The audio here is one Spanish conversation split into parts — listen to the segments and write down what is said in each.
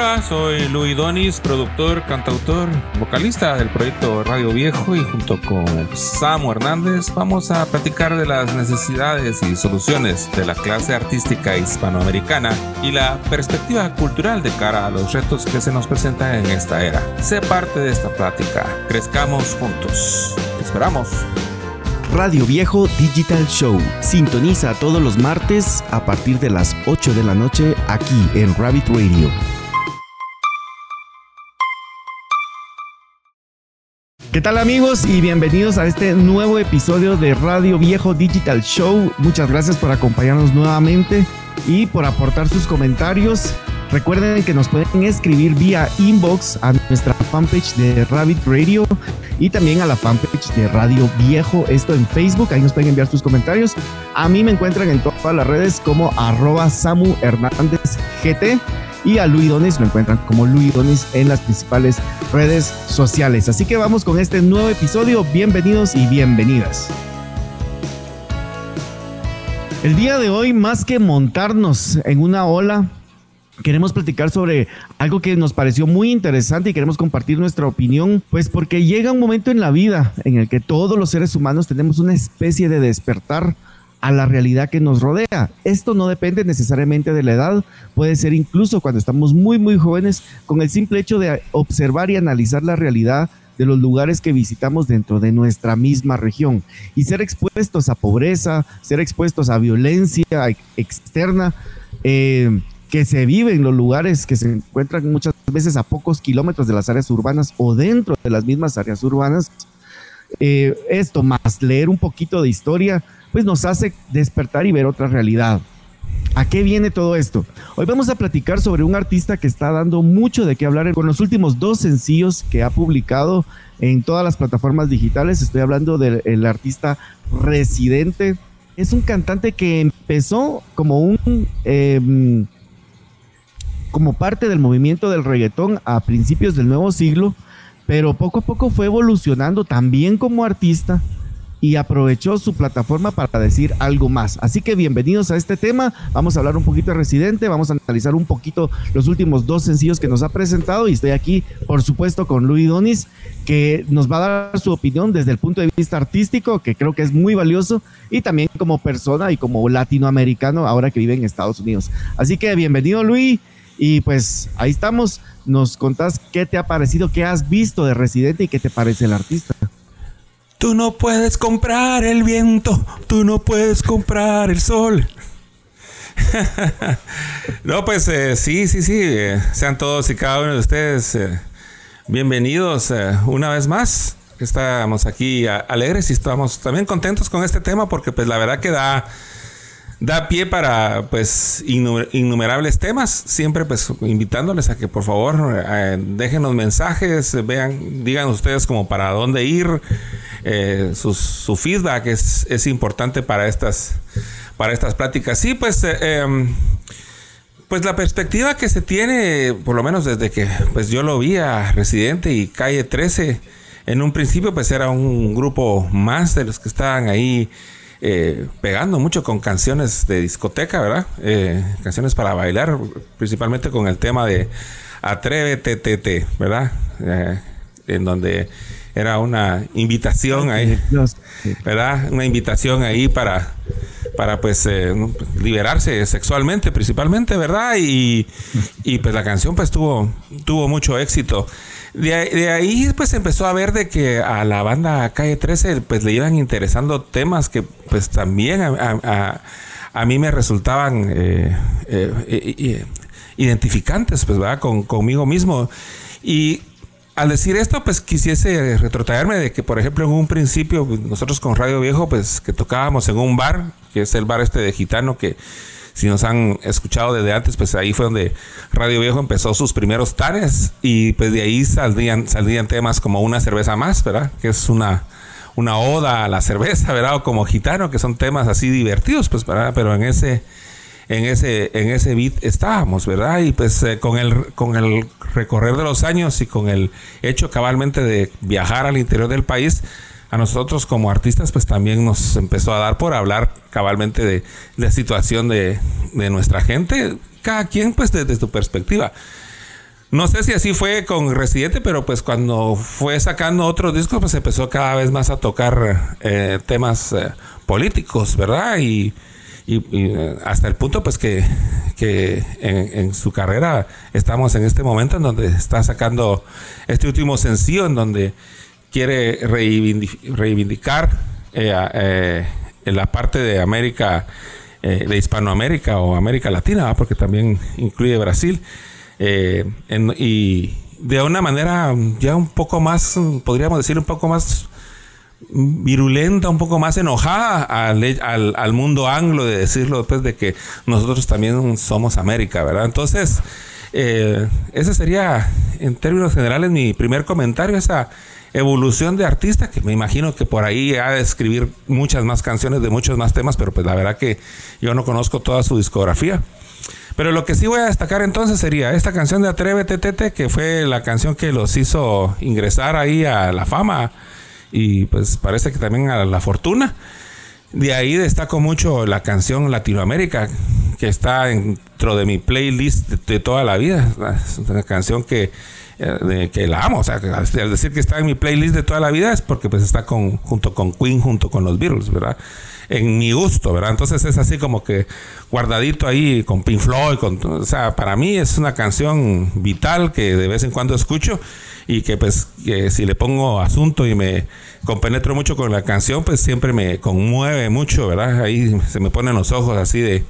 Hola, soy Luis Donis, productor, cantautor, vocalista del proyecto Radio Viejo y junto con Samu Hernández vamos a platicar de las necesidades y soluciones de la clase artística hispanoamericana y la perspectiva cultural de cara a los retos que se nos presentan en esta era. Sé parte de esta plática, crezcamos juntos. Esperamos. Radio Viejo Digital Show. Sintoniza todos los martes a partir de las 8 de la noche aquí en Rabbit Radio. ¿Qué tal amigos y bienvenidos a este nuevo episodio de Radio Viejo Digital Show? Muchas gracias por acompañarnos nuevamente y por aportar sus comentarios. Recuerden que nos pueden escribir vía inbox a nuestra fanpage de Rabbit Radio y también a la fanpage de Radio Viejo, esto en Facebook, ahí nos pueden enviar sus comentarios. A mí me encuentran en todas las redes como arroba Samu Hernández GT y a Luis Donis lo encuentran como Luis Donis en las principales redes sociales. Así que vamos con este nuevo episodio. Bienvenidos y bienvenidas. El día de hoy, más que montarnos en una ola, queremos platicar sobre algo que nos pareció muy interesante y queremos compartir nuestra opinión, pues porque llega un momento en la vida en el que todos los seres humanos tenemos una especie de despertar a la realidad que nos rodea. Esto no depende necesariamente de la edad, puede ser incluso cuando estamos muy muy jóvenes, con el simple hecho de observar y analizar la realidad de los lugares que visitamos dentro de nuestra misma región y ser expuestos a pobreza, ser expuestos a violencia externa eh, que se vive en los lugares que se encuentran muchas veces a pocos kilómetros de las áreas urbanas o dentro de las mismas áreas urbanas. Eh, esto más leer un poquito de historia pues nos hace despertar y ver otra realidad. ¿A qué viene todo esto? Hoy vamos a platicar sobre un artista que está dando mucho de qué hablar con los últimos dos sencillos que ha publicado en todas las plataformas digitales. Estoy hablando del artista Residente. Es un cantante que empezó como un... Em, como parte del movimiento del reggaetón a principios del nuevo siglo, pero poco a poco fue evolucionando también como artista y aprovechó su plataforma para decir algo más. Así que bienvenidos a este tema. Vamos a hablar un poquito de Residente, vamos a analizar un poquito los últimos dos sencillos que nos ha presentado y estoy aquí, por supuesto, con Luis Donis, que nos va a dar su opinión desde el punto de vista artístico, que creo que es muy valioso, y también como persona y como latinoamericano ahora que vive en Estados Unidos. Así que bienvenido Luis. Y pues ahí estamos. Nos contás qué te ha parecido, qué has visto de Residente y qué te parece el artista. Tú no puedes comprar el viento, tú no puedes comprar el sol. no, pues eh, sí, sí, sí. Eh, sean todos y cada uno de ustedes eh, bienvenidos una vez más. Estamos aquí alegres y estamos también contentos con este tema porque pues la verdad que da da pie para pues innumerables temas. Siempre pues invitándoles a que por favor eh, dejen los mensajes, vean, digan ustedes como para dónde ir. Eh, su, feedback es, es, importante para estas, para estas pláticas. Sí, pues, eh, em, pues la perspectiva que se tiene, por lo menos desde que pues yo lo vi a Residente y Calle 13, en un principio pues era un grupo más de los que estaban ahí eh, pegando mucho con canciones de discoteca, ¿verdad? Eh, canciones para bailar, principalmente con el tema de Atrévete, tete, ¿verdad? Eh, en donde era una invitación ahí, ¿verdad? Una invitación ahí para, para pues liberarse sexualmente principalmente, ¿verdad? Y, y pues la canción pues tuvo, tuvo mucho éxito. De, ahí pues empezó a ver de que a la banda Calle 13 pues le iban interesando temas que pues también a, mí me resultaban eh, eh, eh, identificantes pues ¿verdad? Con, conmigo mismo. Y al decir esto pues quisiese retrotraerme de que por ejemplo en un principio pues, nosotros con Radio Viejo pues que tocábamos en un bar, que es el bar este de gitano que si nos han escuchado desde antes, pues ahí fue donde Radio Viejo empezó sus primeros tares y pues de ahí saldrían, saldrían temas como una cerveza más, ¿verdad? Que es una, una oda a la cerveza, ¿verdad? O como gitano, que son temas así divertidos, pues, ¿verdad? Pero en ese, en ese, en ese beat estábamos, ¿verdad? Y pues eh, con, el, con el recorrer de los años y con el hecho cabalmente de viajar al interior del país, a nosotros como artistas pues también nos empezó a dar por hablar cabalmente de la situación de, nuestra gente, cada quien pues desde su perspectiva. no sé si así fue con Residente, pero pues cuando fue sacando otros discos, pues empezó cada vez más a tocar eh, temas eh, políticos, ¿verdad? Y, eh, hasta el punto pues que, que en, su carrera estamos en este momento en donde está sacando este último sencillo en donde quiere reivindicar en la parte de América, de Hispanoamérica o América Latina, porque también incluye Brasil eh, y de una manera ya un poco más, podríamos decir, un poco más virulenta, un poco más enojada al, al, mundo anglo de decirlo después de que nosotros también somos América, ¿verdad? Entonces, eh, ese sería en términos generales mi primer comentario, esa evolución de artista, que me imagino que por ahí ha de escribir muchas más canciones de muchos más temas, pero pues la verdad que yo no conozco toda su discografía. Pero lo que sí voy a destacar entonces sería esta canción de Atrévete Tete, que fue la canción que los hizo ingresar ahí a la fama y pues parece que también a la fortuna. De ahí destaco mucho la canción Latinoamérica, que está dentro de mi playlist de, toda la vida. Es una canción que, eh, que la amo. O sea, al decir que está en mi playlist de toda la vida es porque pues está con, junto con Queen, junto con los Beatles, ¿verdad? en mi gusto, ¿verdad? Entonces es así como que guardadito ahí con Pink Floyd, con, o sea, para mí es una canción vital que de vez en cuando escucho y que pues que si le pongo asunto y me compenetro mucho con la canción, pues siempre me conmueve mucho, ¿verdad? Ahí se me ponen los ojos así de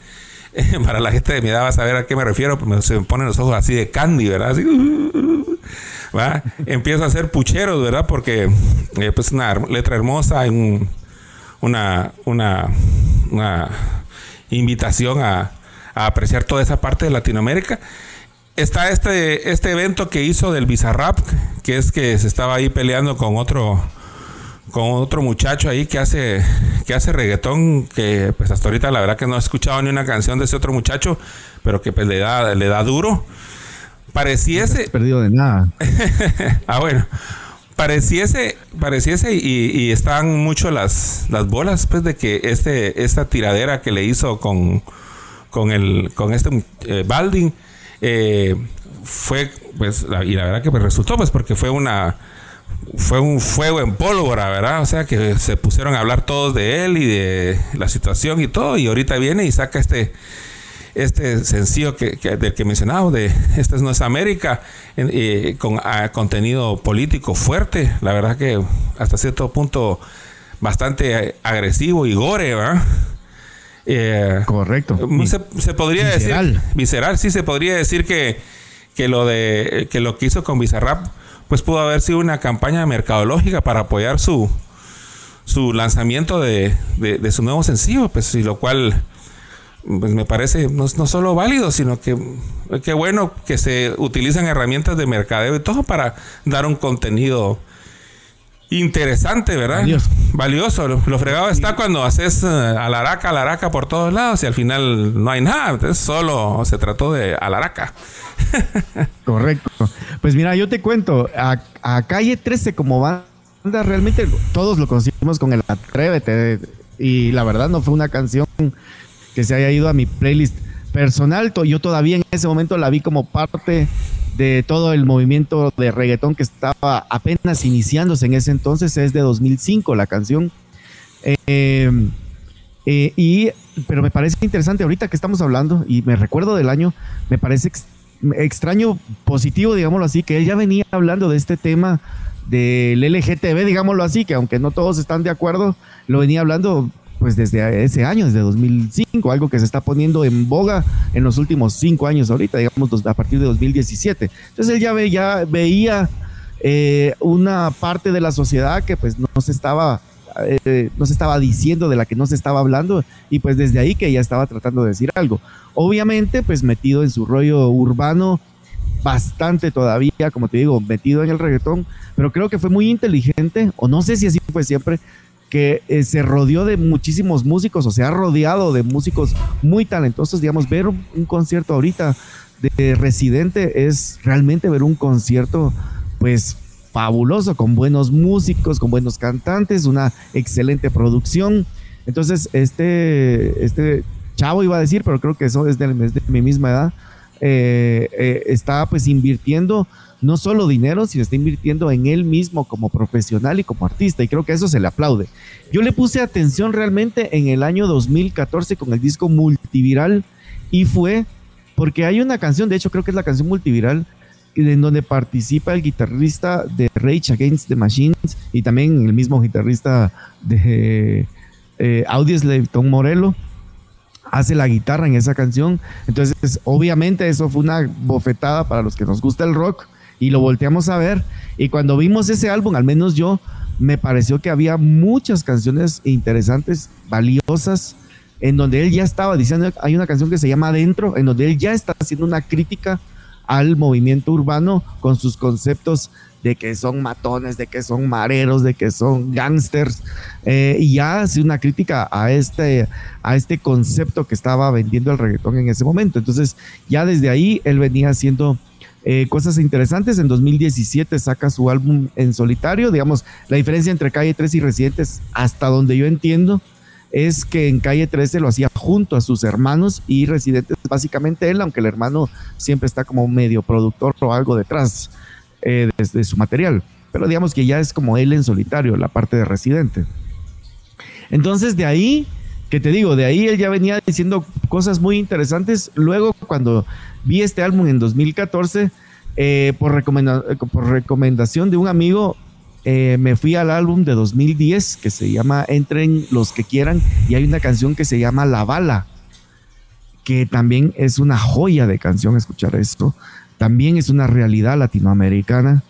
para la gente de mi edad va a saber a qué me refiero, pues se me ponen los ojos así de candy, ¿verdad? Así, ¿va? Empiezo a hacer pucheros, ¿verdad? Porque eh, pues una letra hermosa, un una, una, invitación a, apreciar toda esa parte de Latinoamérica. Está este, este evento que hizo del Bizarrap, que es que se estaba ahí peleando con otro con otro muchacho ahí que hace que hace reggaetón que pues hasta ahorita la verdad que no he escuchado ni una canción de ese otro muchacho pero que pues le da le da duro pareciese no perdido de nada ah bueno pareciese, pareciese y, y están mucho las, las bolas, pues, de que este, esta tiradera que le hizo con, con, el, con este eh, Balding eh, fue, pues, y la verdad que pues, resultó, pues, porque fue una, fue un fuego en pólvora, ¿verdad? O sea, que se pusieron a hablar todos de él y de la situación y todo, y ahorita viene y saca este este sencillo que, del que mencionaba, de Esta no es América, con contenido político fuerte, la verdad que hasta cierto punto bastante agresivo y gore, ¿verdad? Eh, Correcto. Se, podría decir visceral, sí se podría decir que, que lo de que lo que hizo con Bizarrap pues pudo haber sido una campaña mercadológica para apoyar su su lanzamiento de, de su nuevo sencillo, pues y lo cual pues me parece no, no solo válido, sino que qué bueno que se utilizan herramientas de mercadeo y todo para dar un contenido interesante, ¿verdad? Valioso. Valioso. Lo, fregado está cuando haces uh, alaraca, alaraca por todos lados y al final no hay nada. Entonces solo se trató de alaraca. Correcto. Pues mira, yo te cuento, a, a Calle 13 como banda, realmente todos lo conocimos con el Atrévete y la verdad no fue una canción que se haya ido a mi playlist personal. Yo todavía en ese momento la vi como parte de todo el movimiento de reggaetón que estaba apenas iniciándose en ese entonces, es de 2005 la canción. Em, eh, y, pero me parece interesante ahorita que estamos hablando, y me recuerdo del año, me parece extraño, positivo, digámoslo así, que él ya venía hablando de este tema del LGTB, digámoslo así, que aunque no todos están de acuerdo, lo venía hablando pues desde ese año, desde 2005, algo que se está poniendo en boga en los últimos cinco años ahorita, digamos a partir de 2017. Entonces él ya, ya veía eh, una parte de la sociedad que pues no se estaba eh, no se estaba diciendo, de la que no se estaba hablando, y pues desde ahí que ya estaba tratando de decir algo. Obviamente, pues metido en su rollo urbano, bastante todavía, como te digo, metido en el reggaetón, pero creo que fue muy inteligente, o no sé si así fue siempre, que eh, se rodeó de muchísimos músicos o se ha rodeado de músicos muy talentosos. Digamos, ver un, concierto ahorita de Residente es realmente ver un concierto, pues fabuloso, con buenos músicos, con buenos cantantes, una excelente producción. Entonces, este, este chavo iba a decir, pero creo que eso es de, mi misma edad. Eh, está pues invirtiendo no solo dinero, sino está invirtiendo en él mismo como profesional y como artista. Y creo que eso se le aplaude. Yo le puse atención realmente en el año 2014 con el disco multiviral y fue porque hay una canción, de hecho creo que es la canción multiviral, en donde participa el guitarrista de Rage Against the Machines y también el mismo guitarrista de eh, Audioslave, Tom Morello hace la guitarra en esa canción. Entonces, obviamente eso fue una bofetada para los que nos gusta el rock y lo volteamos a ver. Y cuando vimos ese álbum, al menos yo, me pareció que había muchas canciones interesantes, valiosas, en donde él ya estaba diciendo, hay una canción que se llama Adentro, en donde él ya está haciendo una crítica al movimiento urbano con sus conceptos de que son matones, de que son mareros, de que son gangsters, eh, y ya hace una crítica a este, a este concepto que estaba vendiendo el reggaetón en ese momento. Entonces, ya desde ahí él venía haciendo eh, cosas interesantes. En 2017 saca su álbum en solitario. Digamos, la diferencia entre Calle 13 y Residentes, hasta donde yo entiendo, es que en Calle 13 lo hacía junto a sus hermanos y Residentes básicamente él, aunque el hermano siempre está como medio productor o algo detrás eh, de, su material. Pero digamos que ya es como él en solitario, la parte de Residente. Entonces de ahí que te digo, de ahí él ya venía diciendo cosas muy interesantes. Luego, cuando vi este álbum en 2014, eh, por, recomendación de un amigo, eh, me fui al álbum de 2010 que se llama Entren los que quieran y hay una canción que se llama La Bala, que también es una joya de canción escuchar esto. También es una realidad latinoamericana.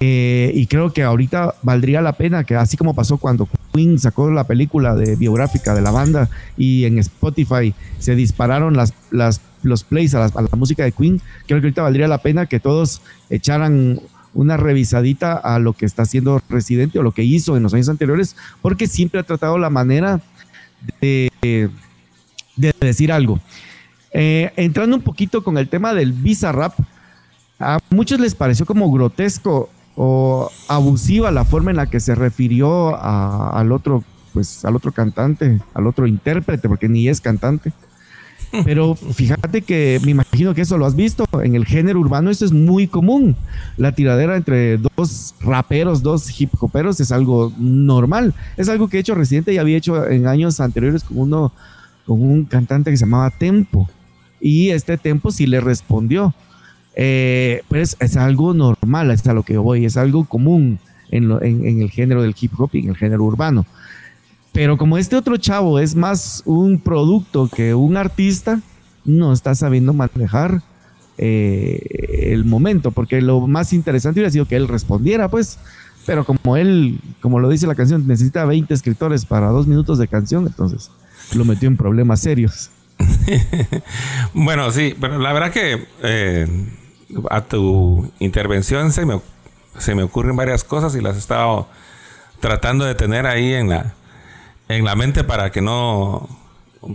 Eh, y creo que ahorita valdría la pena que así como pasó cuando Queen sacó la película de biográfica de la banda y en Spotify se dispararon los plays a, la música de Queen, creo que ahorita valdría la pena que todos echaran una revisadita a lo que está haciendo Residente o lo que hizo en los años anteriores, porque siempre ha tratado la manera de decir algo. Eh, entrando un poquito con el tema del Visa Rap, a muchos les pareció como grotesco o abusiva la forma en la que se refirió al otro, pues al otro cantante, al otro intérprete, porque ni es cantante. Pero fíjate que me imagino que eso lo has visto. En el género urbano eso es muy común. La tiradera entre dos raperos, dos hip hoperos es algo normal. Es algo que he hecho reciente y había hecho en años anteriores con uno, con un cantante que se llamaba Tempo. Y este Tempo sí le respondió eh, pues es algo normal, es a lo que voy, es algo común en, el género del hip hop y en el género urbano. Pero como este otro chavo es más un producto que un artista, no está sabiendo manejar eh, el momento, porque lo más interesante hubiera sido que él respondiera, pues, pero como él, como lo dice la canción, necesita 20 escritores para dos minutos de canción, entonces lo metió en problemas serios. bueno, sí, pero la verdad que eh, a tu intervención se me, se me ocurren varias cosas y las he estado tratando de tener ahí en la, en la mente para que no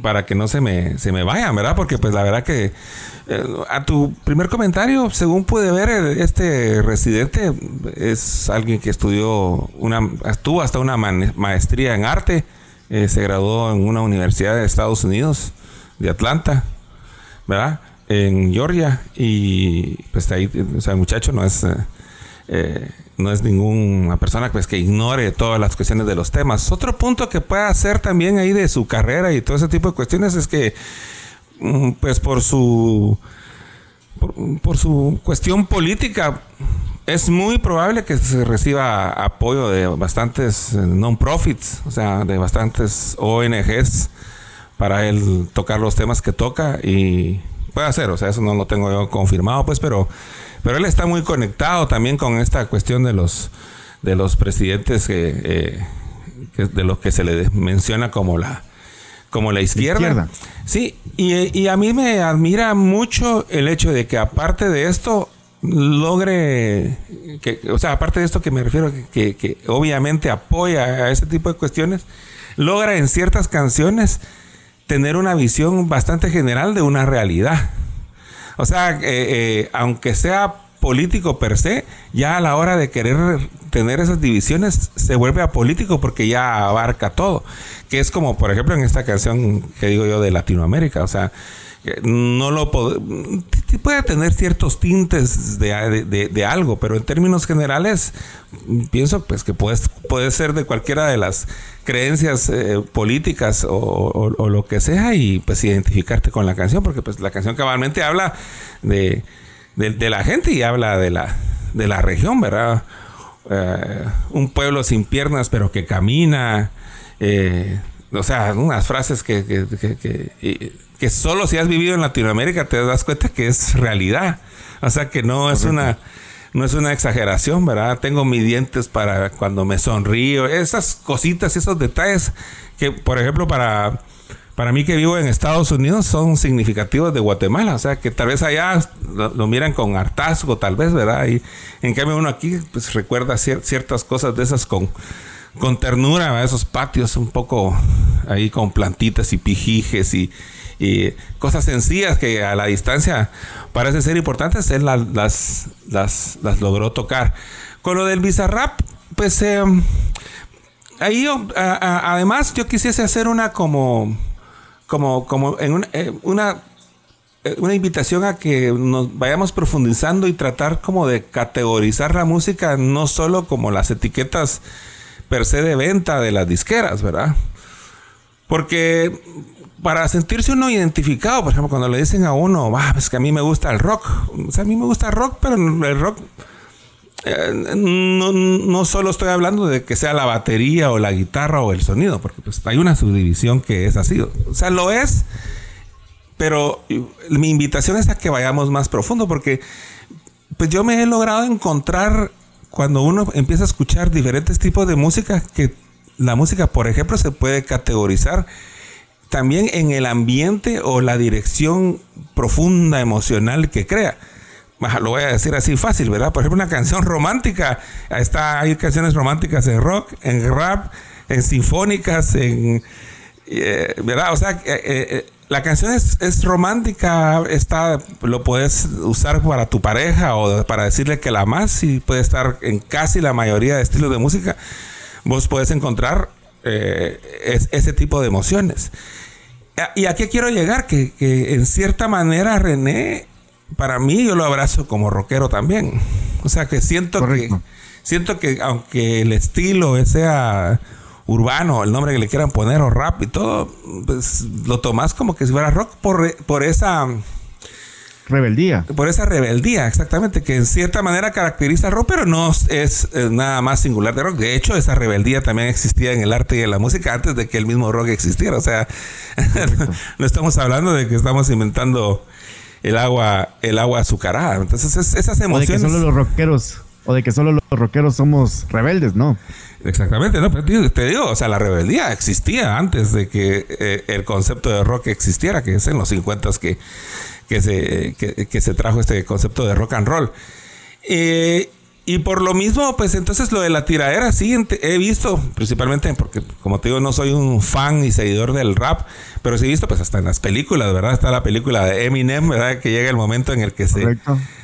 para que no se me, se me vayan, ¿verdad? Porque pues la verdad que eh, a tu primer comentario, según pude ver, este residente es alguien que estudió una, estuvo hasta una maestría en arte, eh, se graduó en una universidad de Estados Unidos, de Atlanta, ¿verdad? en Georgia y pues ahí, o sea, el muchacho no es, eh, eh, no es ninguna persona pues, que ignore todas las cuestiones de los temas. Otro punto que puede hacer también ahí de su carrera y todo ese tipo de cuestiones es que, mm, pues por su, por, su cuestión política, es muy probable que se reciba apoyo de bastantes eh, non-profits, o sea, de bastantes ONGs para él tocar los temas que toca y Puede ser, o sea, eso no lo tengo yo confirmado, pues, pero, pero él está muy conectado también con esta cuestión de los, de los presidentes que, eh, de los que se le menciona como la, como la izquierda. Sí, y, a mí me admira mucho el hecho de que aparte de esto logre, que, o sea, aparte de esto que me refiero, que, que obviamente apoya a ese tipo de cuestiones, logra en ciertas canciones tener una visión bastante general de una realidad. O sea, eh, eh, aunque sea político per se, ya a la hora de querer tener esas divisiones se vuelve a político porque ya abarca todo. Que es como, por ejemplo, en esta canción que digo yo de Latinoamérica. O sea, no lo puede tener ciertos tintes de, algo, pero en términos generales pienso pues que puede, puede ser de cualquiera de las creencias eh, políticas o, lo que sea y pues identificarte con la canción, porque pues la canción cabalmente habla de, la gente y habla de la, de la región, ¿verdad? Eh, un pueblo sin piernas pero que camina, eh, o sea, unas frases que, que, solo si has vivido en Latinoamérica te das cuenta que es realidad. O sea, que no es una no es una exageración, ¿verdad? Tengo mis dientes para cuando me sonrío, esas cositas, esos detalles que, por ejemplo, para, para mí que vivo en Estados Unidos son significativos de Guatemala, o sea, que tal vez allá lo, miran con hartazgo, tal vez, ¿verdad? Y en cambio uno aquí, pues recuerda ciertas cosas de esas con con ternura, esos patios un poco ahí con plantitas y pijijes y, cosas sencillas que a la distancia parece ser importantes, él las, las, las, logró tocar. Con lo del Bizarrap, pues eh, ahí además yo quisiese hacer una como, como, como en una, eh, una, eh, una invitación a que nos vayamos profundizando y tratar como de categorizar la música, no solo como las etiquetas per se de venta de las disqueras, ¿verdad? Porque para sentirse uno identificado, por ejemplo, cuando le dicen a uno, ah, es que a mí me gusta el rock. O sea, a mí me gusta el rock, pero el rock eh, no, solo estoy hablando de que sea la batería o la guitarra o el sonido, porque pues hay una subdivisión que es así. O sea, lo es, pero mi invitación es a que vayamos más profundo, porque pues yo me he logrado encontrar cuando uno empieza a escuchar diferentes tipos de música, que la música, por ejemplo, se puede categorizar también en el ambiente o la dirección profunda emocional que crea. Lo voy a decir así fácil, ¿verdad? Por ejemplo, una canción romántica. Está, hay canciones románticas en rock, en rap, en sinfónicas, en... Eh, ¿Verdad? O sea, eh, eh, la canción es, romántica, está, lo puedes usar para tu pareja o para decirle que la amas y puede estar en casi la mayoría de estilos de música. Vos puedes encontrar eh, ese tipo de emociones. ¿Y a qué quiero llegar? Que, en cierta manera René, para mí yo lo abrazo como rockero también. O sea que siento que siento que aunque el estilo sea urbano, el nombre que le quieran poner, o rap y todo, pues lo tomas como que si fuera rock por, por esa... Rebeldía. Por esa rebeldía, exactamente, que en cierta manera caracteriza al rock, pero no es, nada más singular de rock. De hecho, esa rebeldía también existía en el arte y en la música antes de que el mismo rock existiera. O sea, no estamos hablando de que estamos inventando el agua, el agua azucarada. Entonces, esas emociones. O de que solo los rockeros, o de que solo los rockeros somos rebeldes, ¿no? Exactamente, no, pero te digo, o sea, la rebeldía existía antes de que eh, el concepto de rock existiera, que es en los 50 que, que, se, que, se trajo este concepto de rock and roll. Eh, y por lo mismo, pues entonces lo de la tiradera, sí, he visto, principalmente porque, como te digo, no soy un fan y seguidor del rap, pero sí he visto, pues hasta en las películas, ¿verdad? Está la película de Eminem, ¿verdad? Que llega el momento en el que se.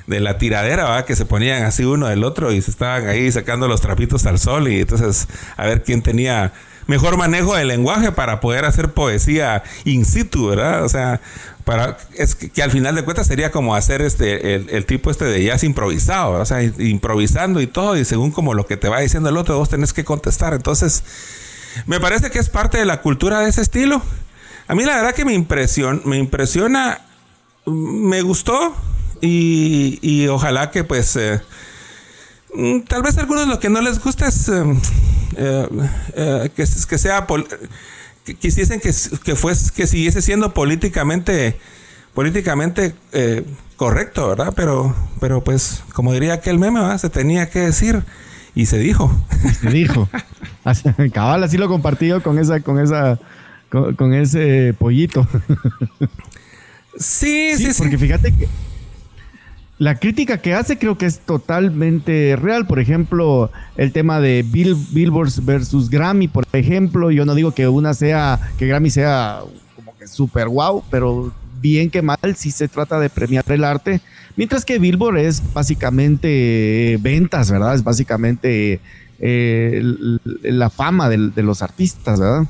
De la tiradera, ¿verdad? Que se ponían así uno del otro y se estaban ahí sacando los trapitos al sol y entonces a ver quién tenía mejor manejo del lenguaje para poder hacer poesía in situ, ¿verdad? O sea, para es que, al final de cuentas sería como hacer este el, tipo este de jazz improvisado, o sea, improvisando y todo y según como lo que te va diciendo el otro vos tenés que contestar. Entonces, me parece que es parte de la cultura de ese estilo. A mí la verdad que me impresiona, me impresiona, me gustó y, ojalá que pues eh, mm, tal vez a algunos lo que no les gusta es eh, eh, que, que sea quisiesen que, que, fuese, que siguiese siendo políticamente, políticamente eh, correcto, ¿verdad? Pero, pero pues, como diría aquel meme, ¿verdad? se tenía que decir y se dijo. Se dijo. Cabal, así lo compartido con esa, con esa, con, ese pollito. Sí, sí, sí. Porque fíjate que la crítica que hace creo que es totalmente real. Por ejemplo, el tema de Bill, Billboard versus Grammy, por ejemplo. Yo no digo que una sea, que Grammy sea como que súper wow, pero bien que mal si se trata de premiar el arte. Mientras que Billboard es básicamente ventas, ¿verdad? Es básicamente eh, la fama de, de los artistas, ¿verdad?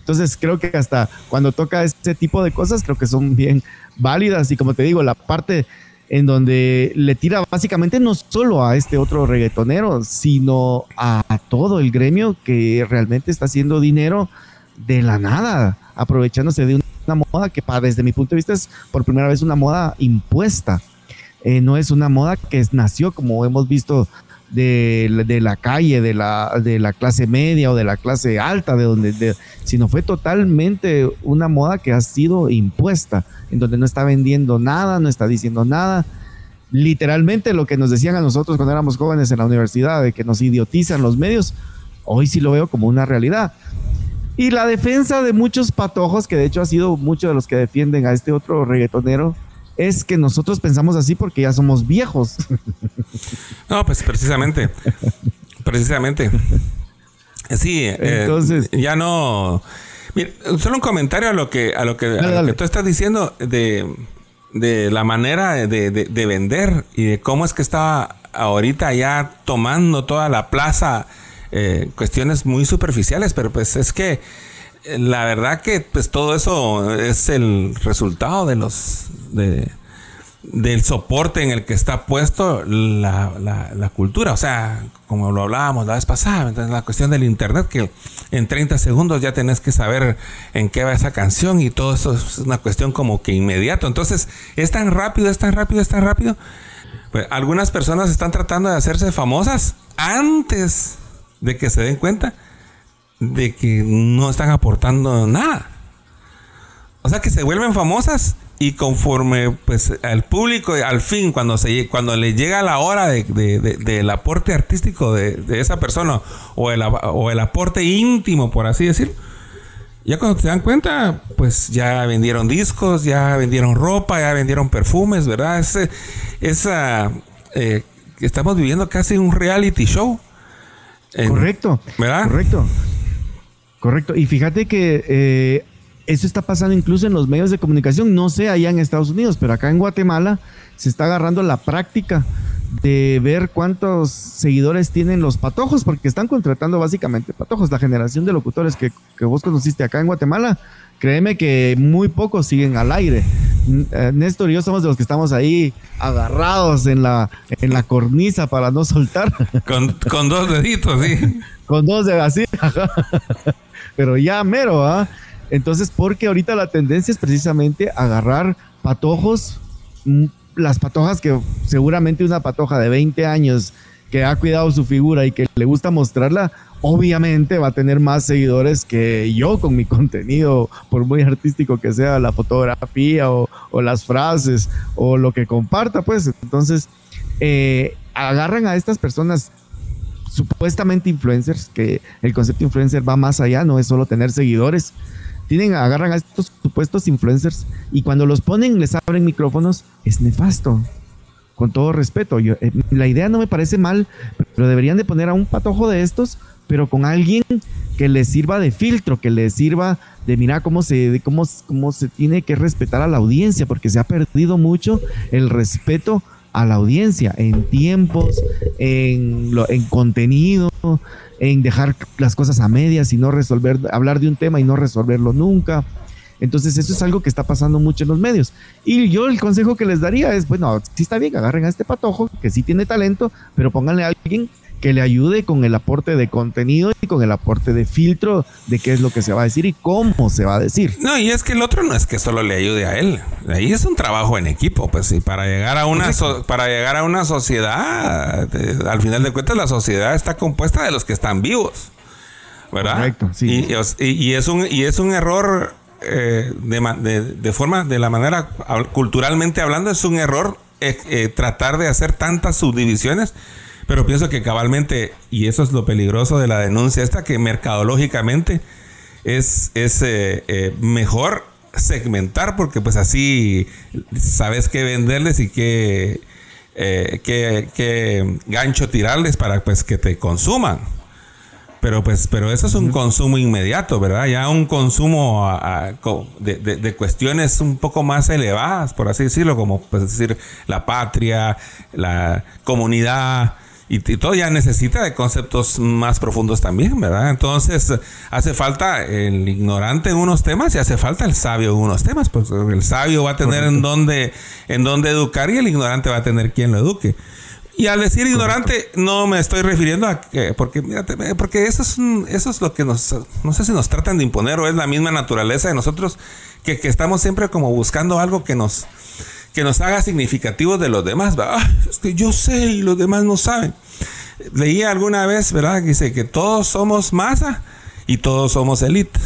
Entonces creo que hasta cuando toca este tipo de cosas, creo que son bien válidas. Y como te digo, la parte en donde le tira básicamente no solo a este otro reggaetonero, sino a, todo el gremio que realmente está haciendo dinero de la nada, aprovechándose de una moda que para, desde mi punto de vista es por primera vez una moda impuesta. Eh, no es una moda que nació como hemos visto de, de, la calle, de la, de la clase media o de la clase alta, de donde, sino fue totalmente una moda que ha sido impuesta, en donde no está vendiendo nada, no está diciendo nada. Literalmente lo que nos decían a nosotros cuando éramos jóvenes en la universidad, de que nos idiotizan los medios, hoy sí lo veo como una realidad. Y la defensa de muchos patojos, que de hecho ha sido muchos de los que defienden a este otro reggaetonero, es que nosotros pensamos así porque ya somos viejos. No, pues precisamente. precisamente. Sí, eh, entonces ya no. Mira, solo un comentario a lo que a lo que, tú estás diciendo de, la manera de, vender y de cómo es que está ahorita ya tomando toda la plaza eh, cuestiones muy superficiales, pero pues es que la verdad que pues todo eso es el resultado de los de, del soporte en el que está puesto la, la, cultura. O sea, como lo hablábamos la vez pasada, entonces la cuestión del internet, que en 30 segundos ya tenés que saber en qué va esa canción y todo eso es una cuestión como que inmediato. Entonces, es tan rápido, es tan rápido, es tan rápido. Pues, algunas personas están tratando de hacerse famosas antes de que se den cuenta de que no están aportando nada. O sea que se vuelven famosas y conforme pues al público, al fin, cuando, se, cuando le llega la hora de, del aporte artístico de, esa persona o el, o el aporte íntimo, por así decir, ya cuando te dan cuenta, pues ya vendieron discos, ya vendieron ropa, ya vendieron perfumes, ¿verdad? Es, esa, eh, estamos viviendo casi un reality show. Correcto. ¿Verdad? Correcto. Correcto. Y fíjate que eh, eso está pasando incluso en los medios de comunicación, no sé allá en Estados Unidos, pero acá en Guatemala se está agarrando la práctica de ver cuántos seguidores tienen los patojos, porque están contratando básicamente patojos. La generación de locutores que, vos conociste acá en Guatemala, créeme que muy pocos siguen al aire. Eh, Néstor y yo somos de los que estamos ahí agarrados en la, en la cornisa para no soltar. Con, dos deditos, sí. con dos de así. Pero ya mero, ¿ah? Entonces, porque ahorita la tendencia es precisamente agarrar patojos, mm, las patojas que seguramente una patoja de 20 años que ha cuidado su figura y que le gusta mostrarla, obviamente va a tener más seguidores que yo con mi contenido, por muy artístico que sea la fotografía o, las frases o lo que comparta, pues entonces eh, agarran a estas personas supuestamente influencers, que el concepto influencer va más allá, no es solo tener seguidores, tienen, agarran a estos supuestos influencers y cuando los ponen, les abren micrófonos, es nefasto. Con todo respeto, yo, eh, la idea no me parece mal, pero deberían de poner a un patojo de estos, pero con alguien que les sirva de filtro, que les sirva de mirar cómo se, cómo, cómo se tiene que respetar a la audiencia, porque se ha perdido mucho el respeto a la audiencia en tiempos, en, en contenido, en dejar las cosas a medias y no resolver, hablar de un tema y no resolverlo nunca. Entonces eso es algo que está pasando mucho en los medios. Y yo el consejo que les daría es, bueno, sí está bien, agarren a este patojo que sí tiene talento, pero pónganle a alguien que le ayude con el aporte de contenido y con el aporte de filtro de qué es lo que se va a decir y cómo se va a decir. No, y es que el otro no es que solo le ayude a él. Ahí es un trabajo en equipo, pues sí, para llegar a una para llegar a una sociedad, eh, al final de cuentas la sociedad está compuesta de los que están vivos. ¿Verdad? Correcto, sí. Y, es un y es un error eh, de, de, forma de la manera culturalmente hablando es un error eh, tratar de hacer tantas subdivisiones pero pienso que cabalmente, y eso es lo peligroso de la denuncia esta, que mercadológicamente es, es eh, eh, mejor segmentar porque pues así sabes qué venderles y qué, eh, qué, gancho tirarles para pues que te consuman. Pero pues, pero eso es un consumo inmediato, ¿verdad? Ya un consumo de, de, cuestiones un poco más elevadas, por así decirlo, como pues decir la patria, la comunidad, y, todo ya necesita de conceptos más profundos también, ¿verdad? Entonces hace falta el ignorante en unos temas y hace falta el sabio en unos temas, pues el sabio va a tener en dónde, en dónde educar y el ignorante va a tener quien lo eduque. Y al decir ignorante, no me estoy refiriendo a que, porque, porque eso es, eso es lo que nos, no sé si nos tratan de imponer o es la misma naturaleza de nosotros, que, que estamos siempre como buscando algo que nos, que nos haga significativos de los demás. Ah, es que yo sé y los demás no saben. Leí alguna vez, ¿verdad? Que dice que todos somos masa y todos somos elite.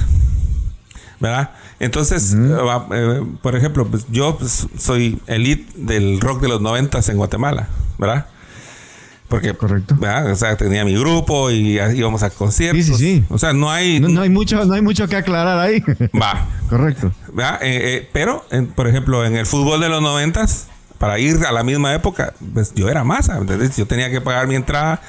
¿Verdad? Entonces, eh, por ejemplo, pues, yo pues, soy elite del rock de los noventas en Guatemala, ¿verdad? Porque, Correcto. O sea, tenía mi grupo y íbamos a conciertos. Sí, sí, sí. O sea, no hay... No, hay, mucho, no hay mucho que aclarar ahí. Va. Correcto. Eh, eh, pero, por ejemplo, en el fútbol de los noventas, para ir a la misma época, pues yo era masa. ¿entendés? Yo tenía que pagar mi entrada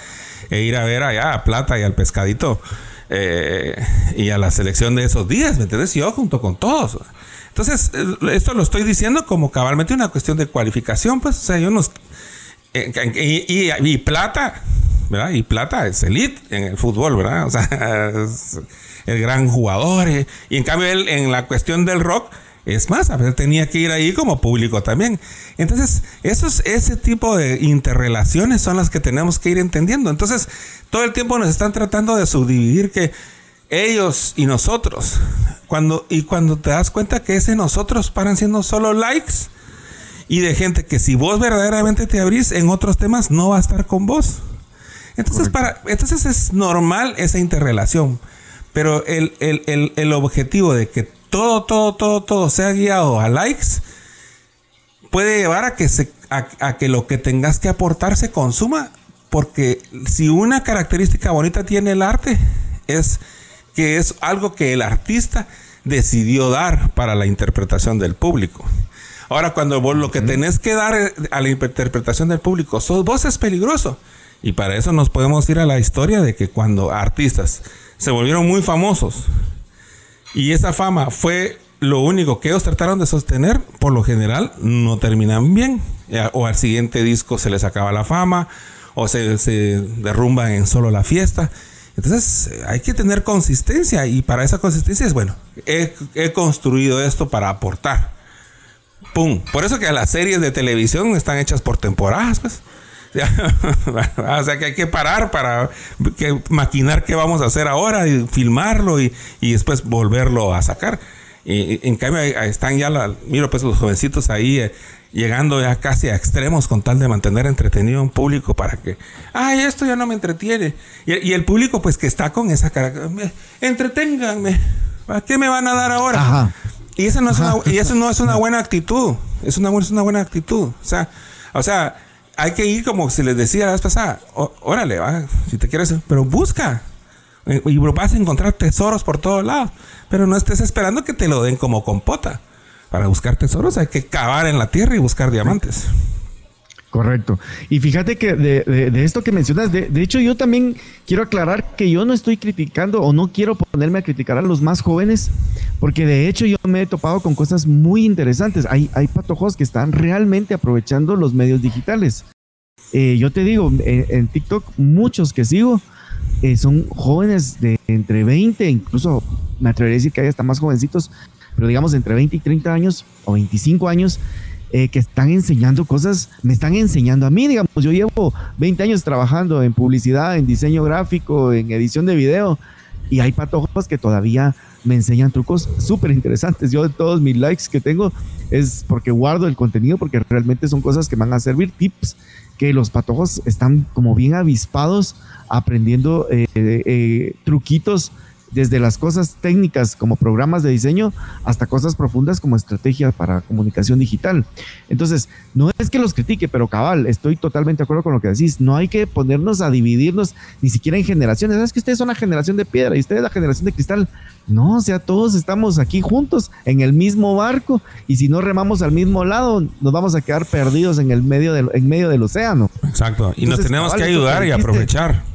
e ir a ver allá a Plata y al Pescadito. Eh, y a la selección de esos días, ¿me entiendes? Yo junto con todos. Entonces, esto lo estoy diciendo como cabalmente una cuestión de cualificación, pues, o sea, yo no, y, plata, ¿verdad? Y plata es elite en el fútbol, ¿verdad? O sea, es el gran jugador. Eh. Y en cambio, él en la cuestión del rock, es más, a veces tenía que ir ahí como público también. Entonces, esos, ese tipo de interrelaciones son las que tenemos que ir entendiendo. Entonces, todo el tiempo nos están tratando de subdividir que ellos y nosotros. Cuando, y cuando te das cuenta que ese nosotros paran siendo solo likes y de gente que si vos verdaderamente te abrís en otros temas no va a estar con vos. Entonces, para, entonces es normal esa interrelación. Pero el, el, objetivo de que todo, todo, todo, todo sea guiado a likes puede llevar a que, se, a, que lo que tengas que aportar se consuma. Porque si una característica bonita tiene el arte, es que es algo que el artista decidió dar para la interpretación del público. Ahora, cuando vos lo que tenés que dar eh, a la interpretación del público sos vos es peligroso. Y para eso nos podemos ir a la historia de que cuando artistas se volvieron muy famosos y esa fama fue lo único que ellos trataron de sostener, por lo general no terminan bien. O al siguiente disco se les acaba la fama o se, se derrumban en solo la fiesta. Entonces hay que tener consistencia y para esa consistencia es bueno, he construido esto para aportar. ¡Pum! Por eso que las series de televisión están hechas por temporadas, pues. o sea que hay que parar para que, maquinar qué vamos a hacer ahora y filmarlo y, después volverlo a sacar. Y, en cambio están ya, la, miro pues los jovencitos ahí eh, llegando ya casi a extremos con tal de mantener entretenido a un público para que, ay, esto ya no me entretiene. Y, el público pues que está con esa cara, entreténganme, ¿qué me van a dar ahora? Ajá. Y eso no es, una, y no es una buena actitud. Es una, es una buena actitud. O sea, o sea, hay que ir como se les decía la vez pasada. órale, va, si te quieres, pero busca. Eh, y vas a encontrar tesoros por todos lados. Pero no estés esperando que te lo den como compota. Para buscar tesoros hay que cavar en la tierra y buscar diamantes. Correcto. Y fíjate que de, esto que mencionas, de, hecho yo también quiero aclarar que yo no estoy criticando o no quiero ponerme a criticar a los más jóvenes, porque de hecho yo me he topado con cosas muy interesantes. Hay, patojos que están realmente aprovechando los medios digitales. Eh, yo te digo, en, TikTok muchos que sigo eh, son jóvenes de entre 20, incluso me atrevería a decir que hay hasta más jovencitos, pero digamos entre 20 y 30 años o 25 años eh, que están enseñando cosas, me están enseñando a mí, digamos, yo llevo 20 años trabajando en publicidad, en diseño gráfico, en edición de video, y hay patojos que todavía me enseñan trucos súper interesantes. Yo de todos mis likes que tengo es porque guardo el contenido, porque realmente son cosas que van a servir, tips que los patojos están como bien avispados aprendiendo eh, eh, truquitos desde las cosas técnicas como programas de diseño hasta cosas profundas como estrategia para comunicación digital. Entonces, no es que los critique, pero cabal, estoy totalmente de acuerdo con lo que decís. No hay que ponernos a dividirnos ni siquiera en generaciones. ¿Sabes que ustedes son la generación de piedra y ustedes la generación de cristal? No, o sea, todos estamos aquí juntos en el mismo barco y si no remamos al mismo lado, nos vamos a quedar perdidos en el medio del, en medio del océano. Exacto. Y nos tenemos que ayudar y aprovechar.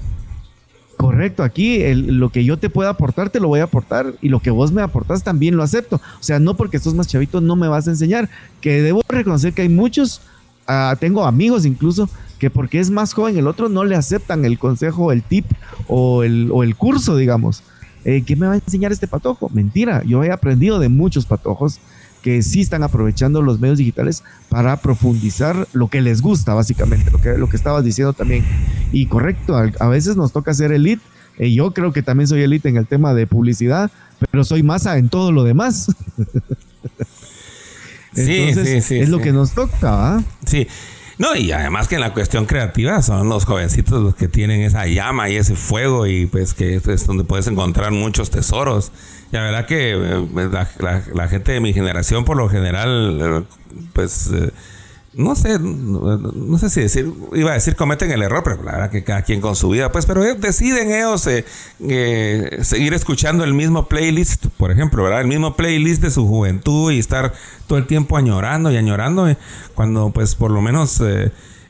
Correcto, aquí lo que yo te pueda aportar, te lo voy a aportar y lo que vos me aportas también lo acepto. O sea, no porque sos más chavito no me vas a enseñar, que debo reconocer que hay muchos, ah, tengo amigos incluso, que porque es más joven el otro no le aceptan el consejo, el tip o el, o el curso, digamos. Eh, ¿Qué me va a enseñar este patojo? Mentira, yo he aprendido de muchos patojos que sí están aprovechando los medios digitales para profundizar lo que les gusta, básicamente, lo que, lo que estabas diciendo también. Y correcto, a, veces nos toca ser elite. y yo creo que también soy elite en el tema de publicidad, pero soy masa en todo lo demás. sí, sí, sí. Es lo que nos toca, ¿ah? Sí. No, y además que en la cuestión creativa son los jovencitos los que tienen esa llama y ese fuego y pues que es donde puedes encontrar muchos tesoros. La verdad que eh, la, gente de mi generación, por lo general, eh, pues, eh, no sé, no, sé si decir, iba a decir cometen el error, pero la verdad que cada quien con su vida, pues, pero deciden ellos seguir escuchando el mismo playlist, por ejemplo, ¿verdad? El mismo playlist de su juventud y estar todo el tiempo añorando y añorando, cuando, pues, por lo menos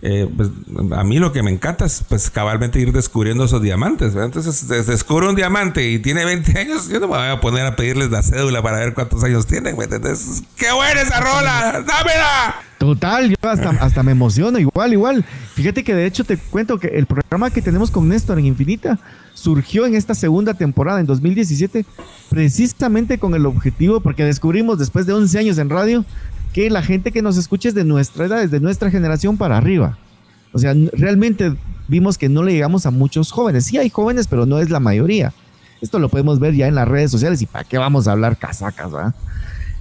eh, pues, a mí lo que me encanta es pues cabalmente ir descubriendo esos diamantes. Entonces, descubre un diamante y tiene 20 años, yo no me voy a poner a pedirles la cédula para ver cuántos años tienen. ¡Qué buena esa rola! ¡Dámela! Total, yo hasta, hasta me emociono, igual, igual. Fíjate que de hecho te cuento que el programa que tenemos con Néstor en Infinita surgió en esta segunda temporada, en 2017, precisamente con el objetivo, porque descubrimos después de 11 años en radio, que la gente que nos escuche es de nuestra edad, es de nuestra generación para arriba. O sea, realmente vimos que no le llegamos a muchos jóvenes. Sí hay jóvenes, pero no es la mayoría. Esto lo podemos ver ya en las redes sociales y para qué vamos a hablar casacas, ¿verdad?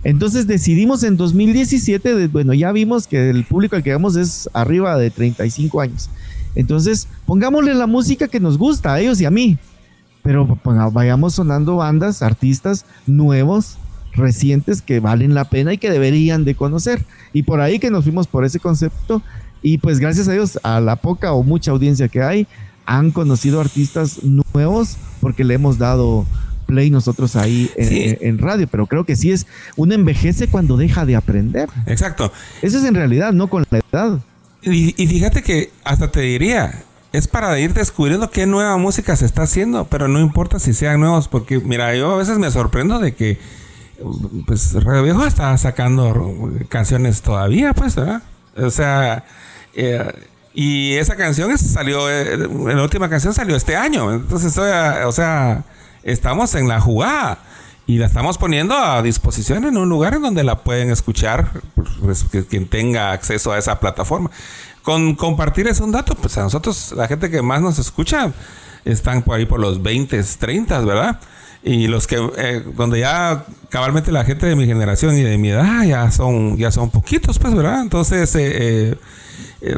Entonces decidimos en 2017, bueno, ya vimos que el público al que vamos es arriba de 35 años. Entonces, pongámosle la música que nos gusta a ellos y a mí. Pero vayamos sonando bandas, artistas nuevos, recientes que valen la pena y que deberían de conocer. Y por ahí que nos fuimos por ese concepto y pues gracias a Dios, a la poca o mucha audiencia que hay, han conocido artistas nuevos porque le hemos dado play nosotros ahí en, radio, pero creo que sí es, uno envejece cuando deja de aprender. Exacto. Eso es en realidad, no con la edad. Y, y fíjate que hasta te diría, es para ir descubriendo qué nueva música se está haciendo, pero no importa si sean nuevos, porque mira, yo a veces me sorprendo de que pues Radio Viejo está sacando canciones todavía, pues, ¿verdad? O sea, eh, y esa canción salió, eh, la última canción salió este año. Entonces, o sea, estamos en la jugada y la estamos poniendo a disposición en un lugar en donde la pueden escuchar pues, quien tenga acceso a esa plataforma. Con compartir es un dato, pues a nosotros, la gente que más nos escucha, están por ahí por los 20, 30, ¿verdad? Y los que eh, donde ya cabalmente la gente de mi generación y de mi edad ya son ya son poquitos pues verdad entonces eh, eh,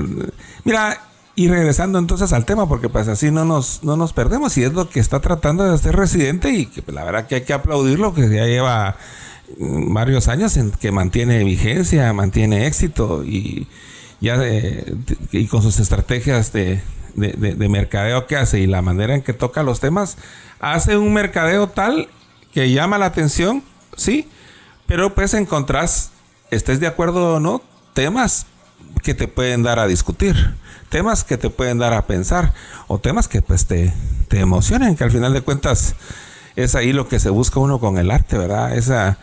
mira y regresando entonces al tema porque pues así no nos no nos perdemos y es lo que está tratando de hacer residente y que la verdad que hay que aplaudirlo que ya lleva mm, varios años en que mantiene vigencia mantiene éxito y ya y con sus estrategias de, de, de mercadeo que hace y la manera en que toca los temas hace un mercadeo tal que llama la atención, sí, pero pues encontrás, estés de acuerdo o no, temas que te pueden dar a discutir, temas que te pueden dar a pensar, o temas que pues te, te emocionen, que al final de cuentas es ahí lo que se busca uno con el arte, ¿verdad? Esa,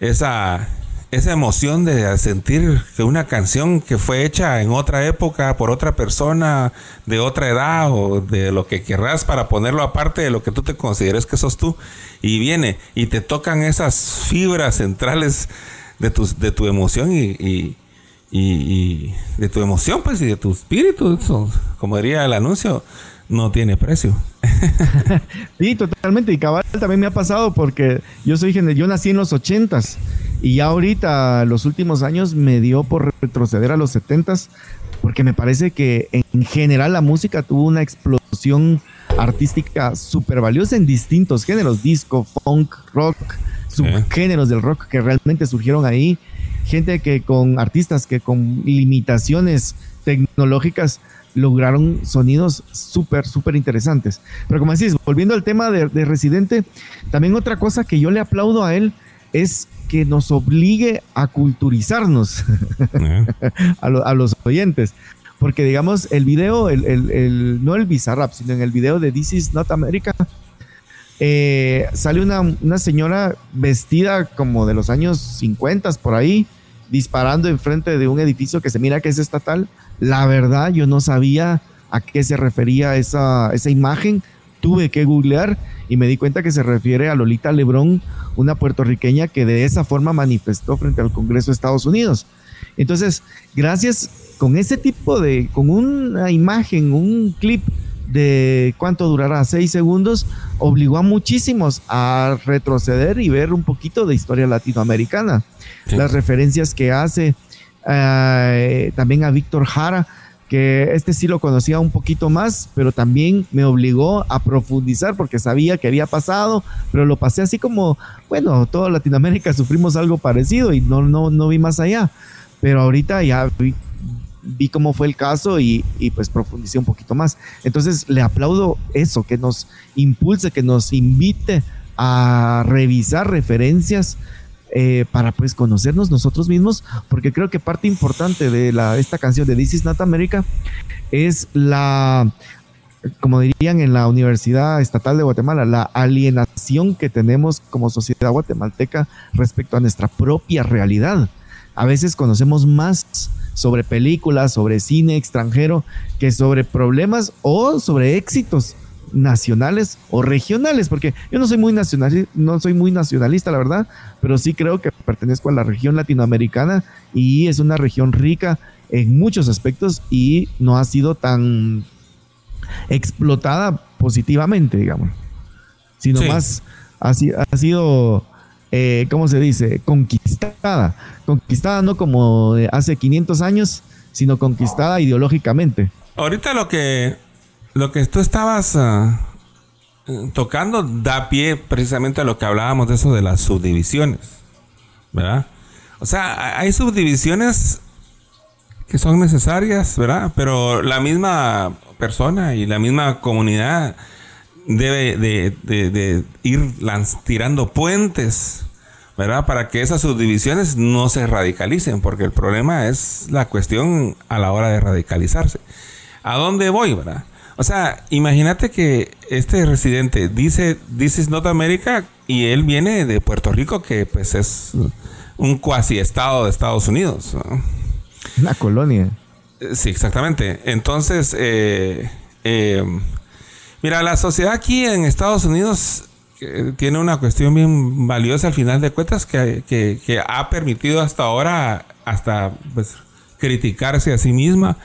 esa, esa emoción de sentir que una canción que fue hecha en otra época por otra persona de otra edad o de lo que querrás para ponerlo aparte de lo que tú te consideres que sos tú y viene y te tocan esas fibras centrales de tu, de tu emoción y, y, de tu emoción pues y de tu espíritu como diría el anuncio no tiene precio. sí, totalmente. Y cabal también me ha pasado porque yo soy yo nací en los ochentas y ya ahorita, los últimos años, me dio por retroceder a los setentas porque me parece que en general la música tuvo una explosión artística súper valiosa en distintos géneros, disco, funk, rock, subgéneros del rock que realmente surgieron ahí. Gente que con artistas que con limitaciones tecnológicas lograron sonidos súper, súper interesantes. Pero como decís, volviendo al tema de, de, Residente, también otra cosa que yo le aplaudo a él es que nos obligue a culturizarnos a, los oyentes. Porque digamos, el video, el, no el Bizarrap, sino en el video de This is Not America, eh, sale una, una, señora vestida como de los años 50 por ahí, disparando enfrente de un edificio que se mira que es estatal. La verdad, yo no sabía a qué se refería esa, esa imagen. Tuve que googlear y me di cuenta que se refiere a Lolita Lebrón, una puertorriqueña que de esa forma manifestó frente al Congreso de Estados Unidos. Entonces, gracias con ese tipo de, con una imagen, un clip de cuánto durará, seis segundos, obligó a muchísimos a retroceder y ver un poquito de historia latinoamericana. Las referencias que hace eh, también a Víctor Jara, que este sí lo conocía un poquito más, pero también me obligó a profundizar porque sabía que había pasado, pero lo pasé así como, bueno, toda Latinoamérica sufrimos algo parecido y no, no, no vi más allá. Pero ahorita ya vi, vi cómo fue el caso y, pues profundicé un poquito más. Entonces le aplaudo eso, que nos impulse, que nos invite a revisar referencias eh, para pues conocernos nosotros mismos, porque creo que parte importante de la, esta canción de This is Not America es la, como dirían en la Universidad Estatal de Guatemala, la alienación que tenemos como sociedad guatemalteca respecto a nuestra propia realidad. A veces conocemos más sobre películas, sobre cine extranjero, que sobre problemas o sobre éxitos nacionales o regionales, porque yo no soy muy nacionalista, no soy muy nacionalista, la verdad, pero sí creo que pertenezco a la región latinoamericana y es una región rica en muchos aspectos y no ha sido tan explotada positivamente, digamos, sino más ha, ha sido eh, ¿cómo se dice? Conquistada. Conquistada no como hace 500 años, sino conquistada ideológicamente. Ahorita lo que, lo que tú estabas ah, tocando da pie precisamente a lo que hablábamos de eso de las subdivisiones, ¿verdad? O sea, hay subdivisiones que son necesarias, ¿verdad? Pero la misma persona y la misma comunidad debe de, ir tirando puentes, ¿verdad? Para que esas subdivisiones no se radicalicen, porque el problema es la cuestión a la hora de radicalizarse. ¿A dónde voy, verdad? O sea, imagínate que este residente dice, dice North America y él viene de Puerto Rico, que pues es un cuasi estado de Estados Unidos. Una colonia. Sí, exactamente. Entonces, eh, eh, Mira, la sociedad aquí en Estados Unidos eh, tiene una cuestión bien valiosa al final de cuentas que, ha permitido hasta ahora hasta pues, criticarse a sí misma,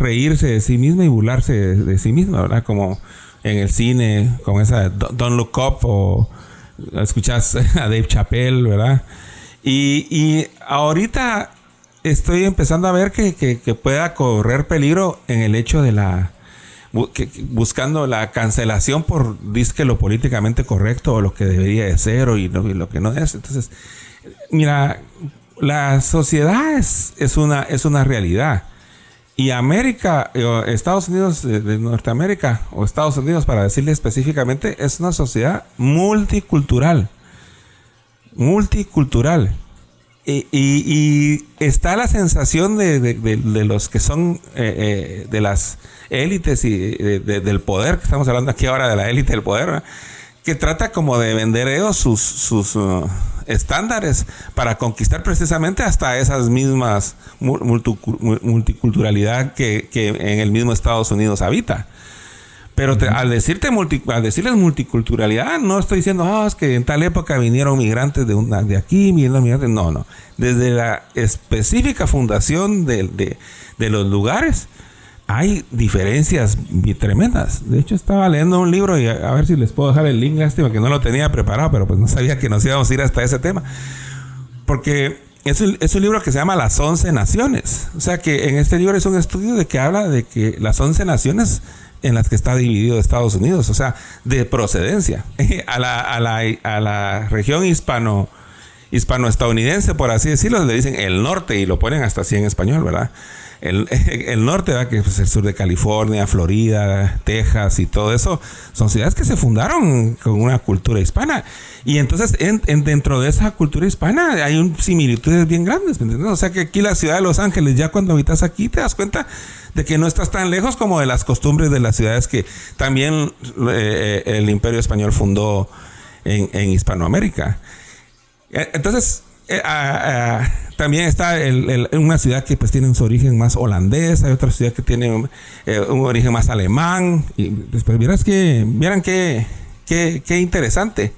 reírse de sí misma y burlarse de, sí misma, ¿verdad? Como en el cine, con esa Don't Look Up o escuchas a Dave Chappelle, ¿verdad? Y, ahorita estoy empezando a ver que, que pueda correr peligro en el hecho de la buscando la cancelación por disque lo políticamente correcto o lo que debería de ser o y lo, que no es. Entonces, mira, la sociedad es, una, es una realidad. Y América, eh, Estados Unidos de, Norteamérica, o Estados Unidos para decirle específicamente, es una sociedad multicultural. Multicultural. Y, está la sensación de, los que son eh, eh, de las élites y del poder, que estamos hablando aquí ahora de la élite del poder, que trata como de vender ellos sus, sus uh, estándares para conquistar precisamente hasta esas mismas multiculturalidad que, que en el mismo Estados Unidos habita. Pero al, decirte al decirles multiculturalidad, no estoy diciendo, ah, es que en tal época vinieron migrantes de, una, de aquí, vinieron migrantes. No, no. Desde la específica fundación de, los lugares, hay diferencias tremendas. De hecho, estaba leyendo un libro y a, ver si les puedo dejar el link, lástima que no lo tenía preparado, pero pues no sabía que nos íbamos a ir hasta ese tema. Porque es un, es un libro que se llama Las Once Naciones. O sea que en este libro es un estudio de que habla de que las Once Naciones en las que está dividido Estados Unidos, o sea, de procedencia. a, la, a, la, a la región hispano, hispano-estadounidense, por así decirlo, le dicen el norte y lo ponen hasta así en español, ¿verdad? El, norte, ¿verdad? que es el sur de California, Florida, Texas y todo eso, son ciudades que se fundaron con una cultura hispana. Y entonces, en, dentro de esa cultura hispana hay similitudes bien grandes, O sea que aquí la ciudad de Los Ángeles, ya cuando habitas aquí, te das cuenta de que no estás tan lejos como de las costumbres de las ciudades que también eh, el imperio español fundó en, Hispanoamérica. Eh, entonces, eh, también está una ciudad que pues tiene su origen más holandés, hay otra ciudad que tiene eh, un origen más alemán. Y después vieras que, vieran qué, qué, interesante.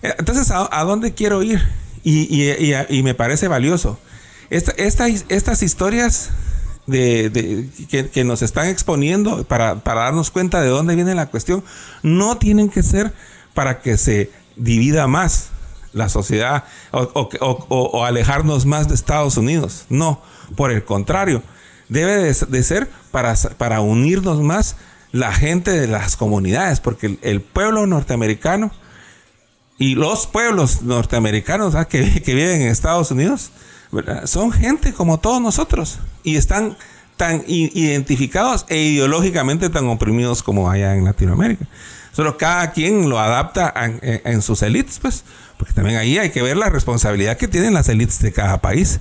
Eh, entonces, ¿a, dónde quiero ir? Y, me parece valioso. estas historias de, que, nos están exponiendo para, para darnos cuenta de dónde viene la cuestión, no tienen que ser para que se divida más la sociedad o, alejarnos más de Estados Unidos. No, por el contrario, debe de, ser para, para, unirnos más la gente de las comunidades, porque el, pueblo norteamericano y los pueblos norteamericanos que, que, viven en Estados Unidos son gente como todos nosotros y están tan identificados e ideológicamente tan oprimidos como allá en Latinoamérica. Solo cada quien lo adapta en, sus élites, pues, porque también ahí hay que ver la responsabilidad que tienen las élites de cada país.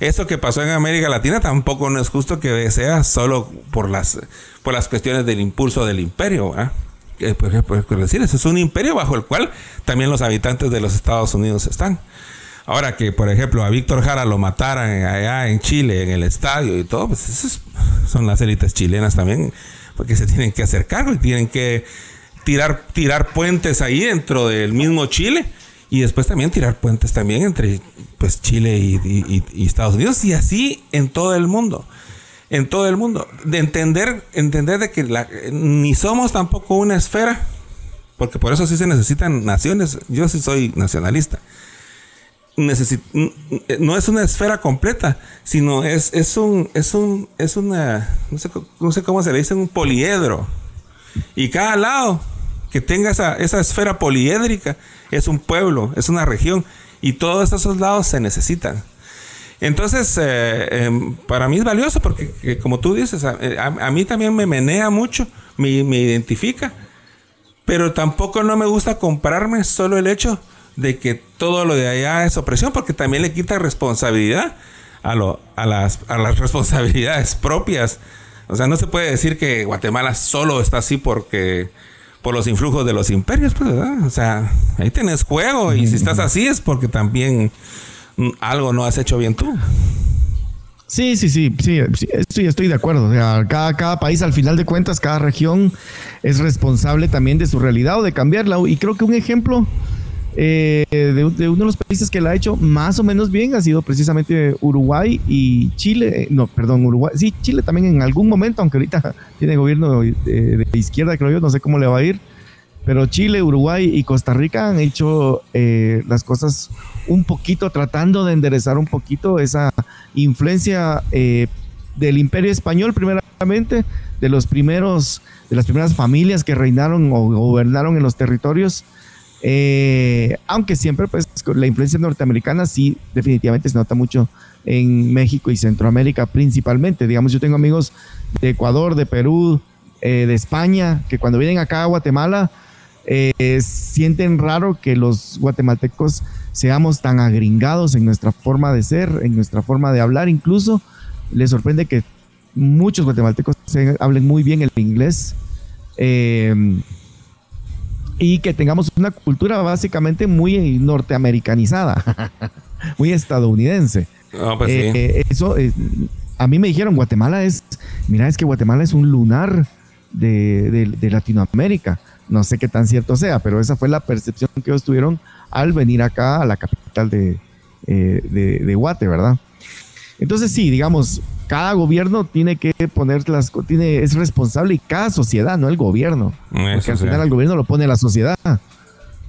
Eso que pasó en América Latina tampoco no es justo que sea solo por las, por las cuestiones del impulso del imperio. Pues, decir, eso es un imperio bajo el cual también los habitantes de los Estados Unidos están. Ahora que, por ejemplo, a Víctor Jara lo mataran allá en Chile, en el estadio y todo, pues esas son las élites chilenas también, porque se tienen que hacer cargo y tienen que tirar, tirar puentes ahí dentro del mismo Chile y después también tirar puentes también entre pues Chile y, Estados Unidos y así en todo el mundo en todo el mundo. De entender entender de que ni somos tampoco una esfera porque por eso sí se necesitan naciones. Yo sí soy nacionalista. No es una esfera completa sino es, es un es un es una no sé, no sé cómo se le dice un poliedro. Y cada lado que tenga esa, esfera poliédrica es un pueblo, es una región y todos esos lados se necesitan. Entonces, eh, em, para mí es valioso porque, como tú dices, eh, a, mí también me menea mucho, me, identifica, pero tampoco no me gusta comprarme solo el hecho de que todo lo de allá es opresión, porque también le quita responsabilidad a, lo, a, las, a las responsabilidades propias. O sea, no se puede decir que Guatemala solo está así porque por los influjos de los imperios, pues, ¿verdad? O sea, ahí tienes juego y si estás así es porque también mm, algo no has hecho bien tú. Sí, sí, sí, sí, sí, estoy de acuerdo. O sea, cada, cada país, al final de cuentas, cada región es responsable también de su realidad o de cambiarla. Y creo que un ejemplo eh, de, uno de los países que la ha hecho más o menos bien ha sido precisamente Uruguay y Chile. Eh, no, perdón, Uruguay. Sí, Chile también en algún momento, aunque ahorita tiene gobierno de, izquierda, creo yo, no sé cómo le va a ir. Pero Chile, Uruguay y Costa Rica han hecho eh, las cosas un poquito, tratando de enderezar un poquito esa influencia del imperio español, primeramente, de los primeros, de las primeras familias que reinaron o gobernaron en los territorios eh, aunque siempre, pues, la influencia norteamericana sí, definitivamente se nota mucho en México y Centroamérica principalmente. Digamos, yo tengo amigos de Ecuador, de Perú, eh, de España, que cuando vienen acá a Guatemala, eh, sienten raro que los guatemaltecos seamos tan agringados en nuestra forma de ser, en nuestra forma de hablar incluso. Les sorprende que muchos guatemaltecos hablen muy bien el inglés. Y que tengamos una cultura básicamente muy norteamericanizada, muy estadounidense. Pues eh, eh, eso, eh, a mí me dijeron, Guatemala es, mira, es que Guatemala es un lunar de, Latinoamérica. No sé qué tan cierto sea, pero esa fue la percepción que ellos tuvieron al venir acá a la capital de, de, de Guate, ¿verdad? Entonces sí, digamos, cada gobierno tiene que poner las tiene es responsable y cada sociedad, no el gobierno, porque al final el gobierno lo pone la sociedad.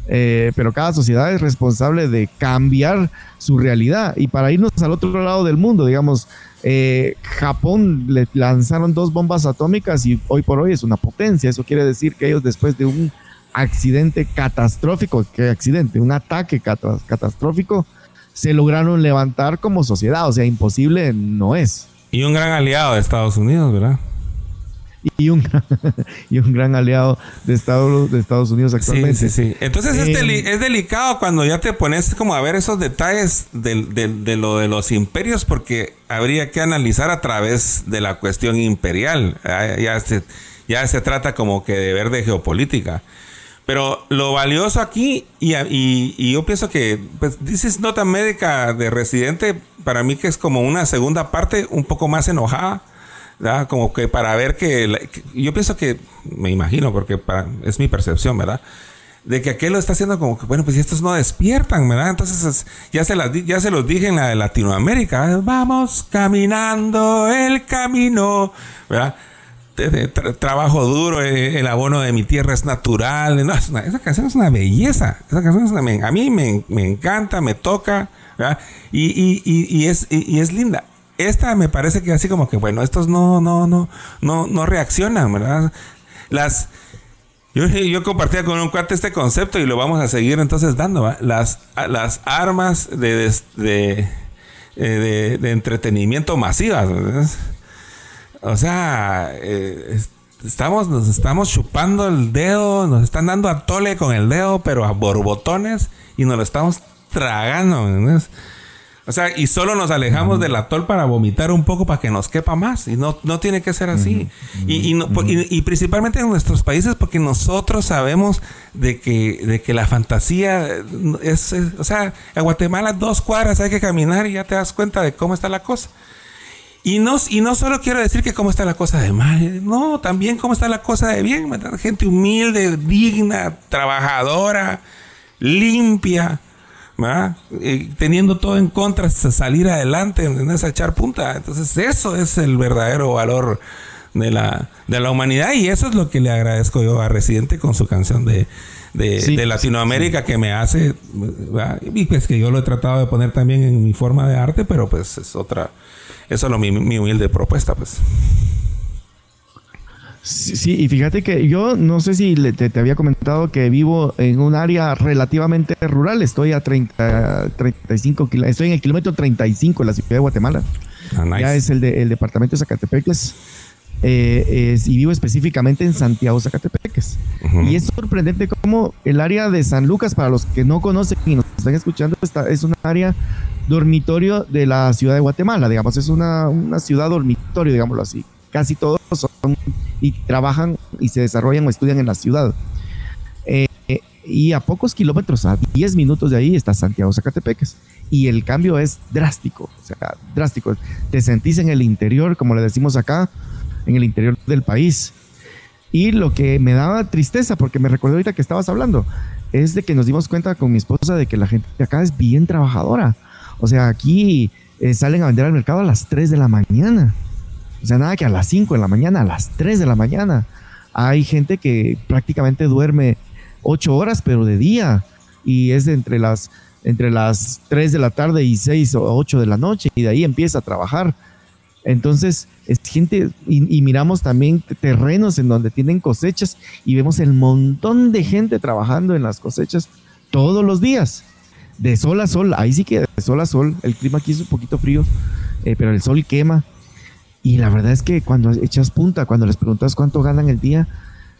Eh, pero cada sociedad es responsable de cambiar su realidad. Y para irnos al otro lado del mundo, digamos, eh, Japón le lanzaron dos bombas atómicas y hoy por hoy es una potencia. Eso quiere decir que ellos después de un accidente catastrófico, ¿qué accidente? Un ataque catastrófico, se lograron levantar como sociedad. O sea, imposible no es. Y un gran aliado de Estados Unidos, ¿verdad? Y un, y un gran aliado de Estados, de Estados Unidos actualmente. Sí, sí, sí. Entonces es, eh, delicado cuando ya te pones como a ver esos detalles de, de, lo de los imperios porque habría que analizar a través de la cuestión imperial. Ya, se, ya se trata como que de ver de geopolítica. Pero lo valioso aquí, y, y, yo pienso que, pues, dices nota médica de residente, para mí que es como una segunda parte un poco más enojada, ¿verdad? Como que para ver que, yo pienso que, me imagino, porque es mi percepción, ¿verdad? De que aquel lo está haciendo como que, bueno, pues estos no despiertan, ¿verdad? Entonces, ya se, las, ya se los dije en la de Latinoamérica, vamos caminando el camino, ¿verdad? Trabajo duro, eh, el abono de mi tierra es natural. esa canción es una belleza. Esa canción es a mí me, encanta, me toca, Y, y, es, y, es linda. Esta me parece que así como que, bueno, estos no, no, no, no, no reaccionan, ¿verdad? Las, yo, yo, compartía con un cuate este concepto y lo vamos a seguir entonces dando, Las, las armas de, de, de, de entretenimiento masivas, ¿verdad? O sea, eh, estamos, nos estamos chupando el dedo, nos están dando a tole con el dedo, pero a borbotones y nos lo estamos tragando. O sea, y solo nos alejamos del atol para vomitar un poco para que nos quepa más. Y no, no tiene que ser así. y, y, principalmente en nuestros países porque nosotros sabemos de que, de que la fantasía es, es, O sea, en Guatemala dos cuadras hay que caminar y ya te das cuenta de cómo está la cosa. Y no, y no solo quiero decir que cómo está la cosa de mal, no, también cómo está la cosa de bien, gente humilde, digna, trabajadora, limpia, teniendo todo en contra, salir adelante, en esa echar punta. Entonces eso es el verdadero valor de la, de la humanidad y eso es lo que le agradezco yo a Residente con su canción de, de, Latinoamérica que me hace, y pues que yo lo he tratado de poner también en mi forma de arte, pero pues es otra eso es lo, mi, humilde propuesta, pues. Sí, y fíjate que yo no sé si te, había comentado que vivo en un área relativamente rural. Estoy a 30, 35 kilómetros. Estoy en el kilómetro 35 de la ciudad de Guatemala. Ah, ya es el, de, el departamento de Zacatepeques. Eh, y vivo específicamente en Santiago, Zacatepeques. Y es sorprendente cómo el área de San Lucas, para los que no conocen y nos están escuchando, está, es un área dormitorio de la ciudad de Guatemala, digamos, es una, ciudad dormitorio, digámoslo así. Casi todos son y trabajan y se desarrollan o estudian en la ciudad. Eh, y a pocos kilómetros, a 10 minutos de ahí, está Santiago Zacatepeques. Y el cambio es drástico, o sea, drástico. Te sentís en el interior, como le decimos acá, en el interior del país. Y lo que me daba tristeza, porque me recordé ahorita que estabas hablando, es de que nos dimos cuenta con mi esposa de que la gente acá es bien trabajadora. O sea, aquí eh, salen a vender al mercado a las 3 de la mañana. O sea, nada que a las 5 de la mañana, a las 3 de la mañana. Hay gente que prácticamente duerme 8 horas, pero de día. Y es de entre las, entre las 3 de la tarde y 6 o 8 de la noche. Y de ahí empieza a trabajar. Entonces, es gente, y, miramos también terrenos en donde tienen cosechas y vemos el montón de gente trabajando en las cosechas todos los días de sol a sol, ahí sí que de sol a sol, el clima aquí es un poquito frío, eh, pero el sol quema. Y la verdad es que cuando echas punta, cuando les preguntas cuánto ganan el día,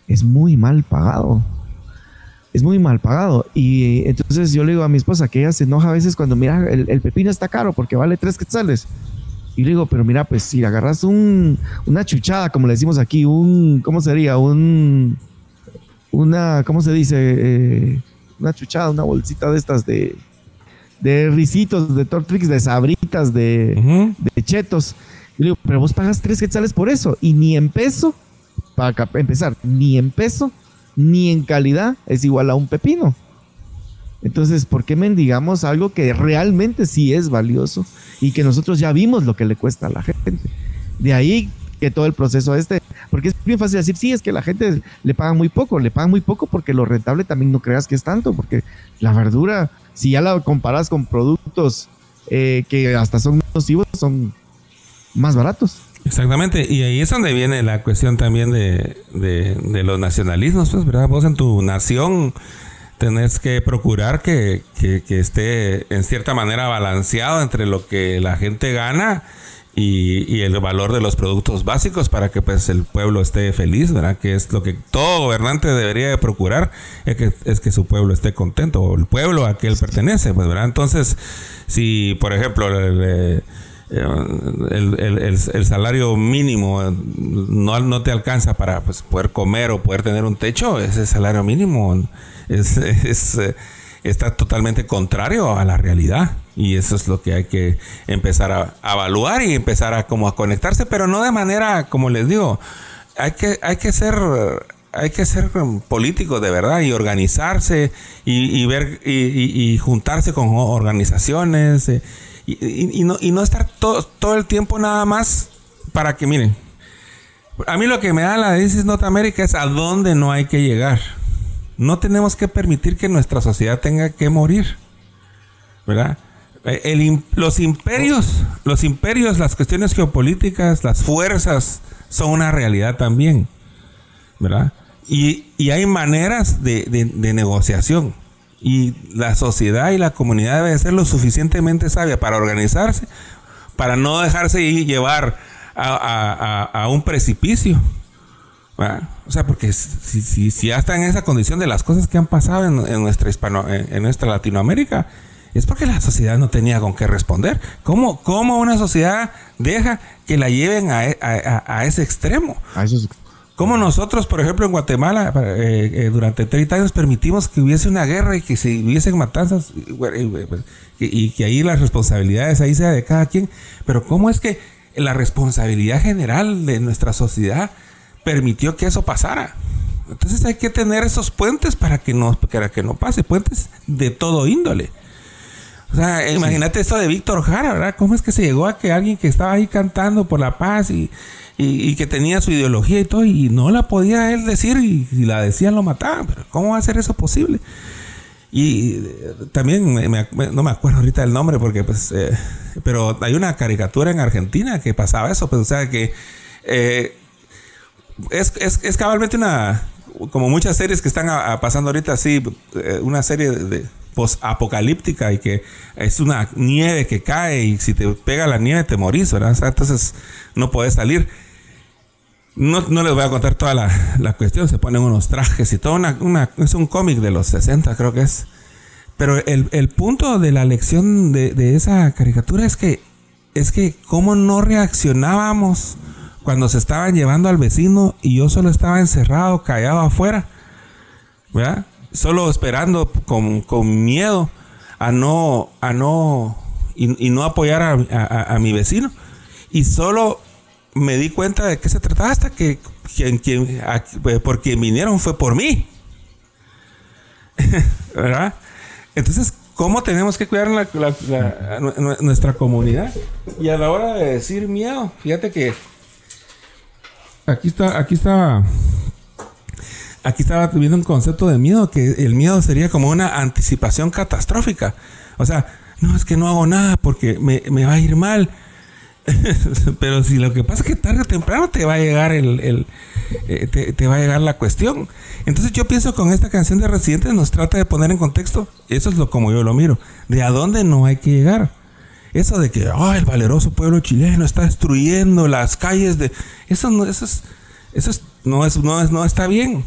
es muy mal pagado. Es muy mal pagado. Y entonces yo le digo a mi esposa que ella se enoja a veces cuando mira, el, pepino está caro porque vale tres quetzales. Y le digo, pero mira, pues si agarras un, una chuchada, como le decimos aquí, un, ¿cómo sería? Un, una, ¿cómo se dice? Eh, una chuchada, una bolsita de estas de, de risitos, de Tortrix, de sabritas, de, de chetos. Y le digo, pero vos pagas tres quetzales por eso. Y ni en peso, para empezar, ni en peso, ni en calidad es igual a un pepino. Entonces, ¿por qué mendigamos algo que realmente sí es valioso y que nosotros ya vimos lo que le cuesta a la gente? De ahí que todo el proceso este, porque es bien fácil decir, sí, es que la gente le paga muy poco, le pagan muy poco porque lo rentable también no creas que es tanto, porque la verdura, si ya la comparas con productos eh, que hasta son nocivos, son más baratos. Exactamente, y ahí es donde viene la cuestión también de, de, los nacionalismos, pues, ¿verdad? Vos en tu nación tenés que procurar que, que, esté en cierta manera balanceado entre lo que la gente gana y, el valor de los productos básicos para que pues el pueblo esté feliz, ¿verdad? Que es lo que todo gobernante debería de procurar, es que, es que su pueblo esté contento, o el pueblo a que él pertenece, pues, ¿verdad? Entonces, si, por ejemplo, el, salario mínimo no, no te alcanza para pues, poder comer o poder tener un techo, ese salario mínimo es, está totalmente contrario a la realidad. Y eso es lo que hay que empezar a, evaluar y empezar a como a conectarse, pero no de manera, como les digo, hay que, hay que ser hay que ser políticos de verdad y organizarse y, ver y, juntarse con organizaciones eh, y, no, y no estar todo, todo el tiempo nada más para que miren. A mí lo que me da la Dices Norteamérica es a dónde no hay que llegar. No tenemos que permitir que nuestra sociedad tenga que morir. ¿Verdad? Eh, los imperios, los imperios, las cuestiones geopolíticas, las fuerzas son una realidad también. ¿Verdad? Y, hay maneras de, negociación. Y la sociedad y la comunidad deben ser lo suficientemente sabia para organizarse, para no dejarse llevar a un precipicio. O sea, porque si, si, si, ya está en esa condición de las cosas que han pasado en, nuestra hispano, en, nuestra Latinoamérica, es porque la sociedad no tenía con qué responder. ¿Cómo, cómo una sociedad deja que la lleven a, a, ese extremo? ¿Cómo nosotros, por ejemplo, en Guatemala, eh, eh, durante 30 años permitimos que hubiese una guerra y que se hubiesen matanzas y, que ahí las responsabilidades ahí sea de cada quien? Pero ¿cómo es que la responsabilidad general de nuestra sociedad permitió que eso pasara. Entonces hay que tener esos puentes para que no, para que no pase, puentes de todo índole. O sea, imagínate esto de Víctor Jara, ¿verdad? ¿Cómo es que se llegó a que alguien que estaba ahí cantando por la paz y, que tenía su ideología y todo, y no la podía él decir, y si la decían lo mataban, pero ¿cómo va a ser eso posible? Y eh, también, no me acuerdo ahorita el nombre, porque pues, eh, pero hay una caricatura en Argentina que pasaba eso, pues, o sea, que eh, es, es, cabalmente una, como muchas series que están pasando ahorita así, eh, una serie de, post-apocalíptica y que es una nieve que cae y si te pega la nieve te morís, ¿verdad? entonces no puedes salir. No, les voy a contar toda la, cuestión, se ponen unos trajes y todo, una, es un cómic de los 60 creo que es. Pero el, punto de la lección de, de, esa caricatura es que, es que cómo no reaccionábamos cuando se estaban llevando al vecino y yo solo estaba encerrado, callado afuera, ¿verdad? Solo esperando con, miedo a no, a no, y, no apoyar a, mi vecino. Y solo me di cuenta de qué se trataba hasta que quien, quien, por quien vinieron fue por mí. ¿Verdad? Entonces, ¿cómo tenemos que cuidar nuestra comunidad? Y a la hora de decir miedo, fíjate que aquí está, aquí está, aquí estaba viendo un concepto de miedo, que el miedo sería como una anticipación catastrófica. O sea, no, es que no hago nada porque me, va a ir mal. Pero si lo que pasa es que tarde o temprano te va a llegar el, eh, te, va a llegar la cuestión. Entonces yo pienso con esta canción de Residentes nos trata de poner en contexto, eso es lo como yo lo miro, de a dónde no hay que llegar. Eso de que el valeroso pueblo chileno está destruyendo las calles de. Eso no, eso es, eso no, es, no, es, no está bien.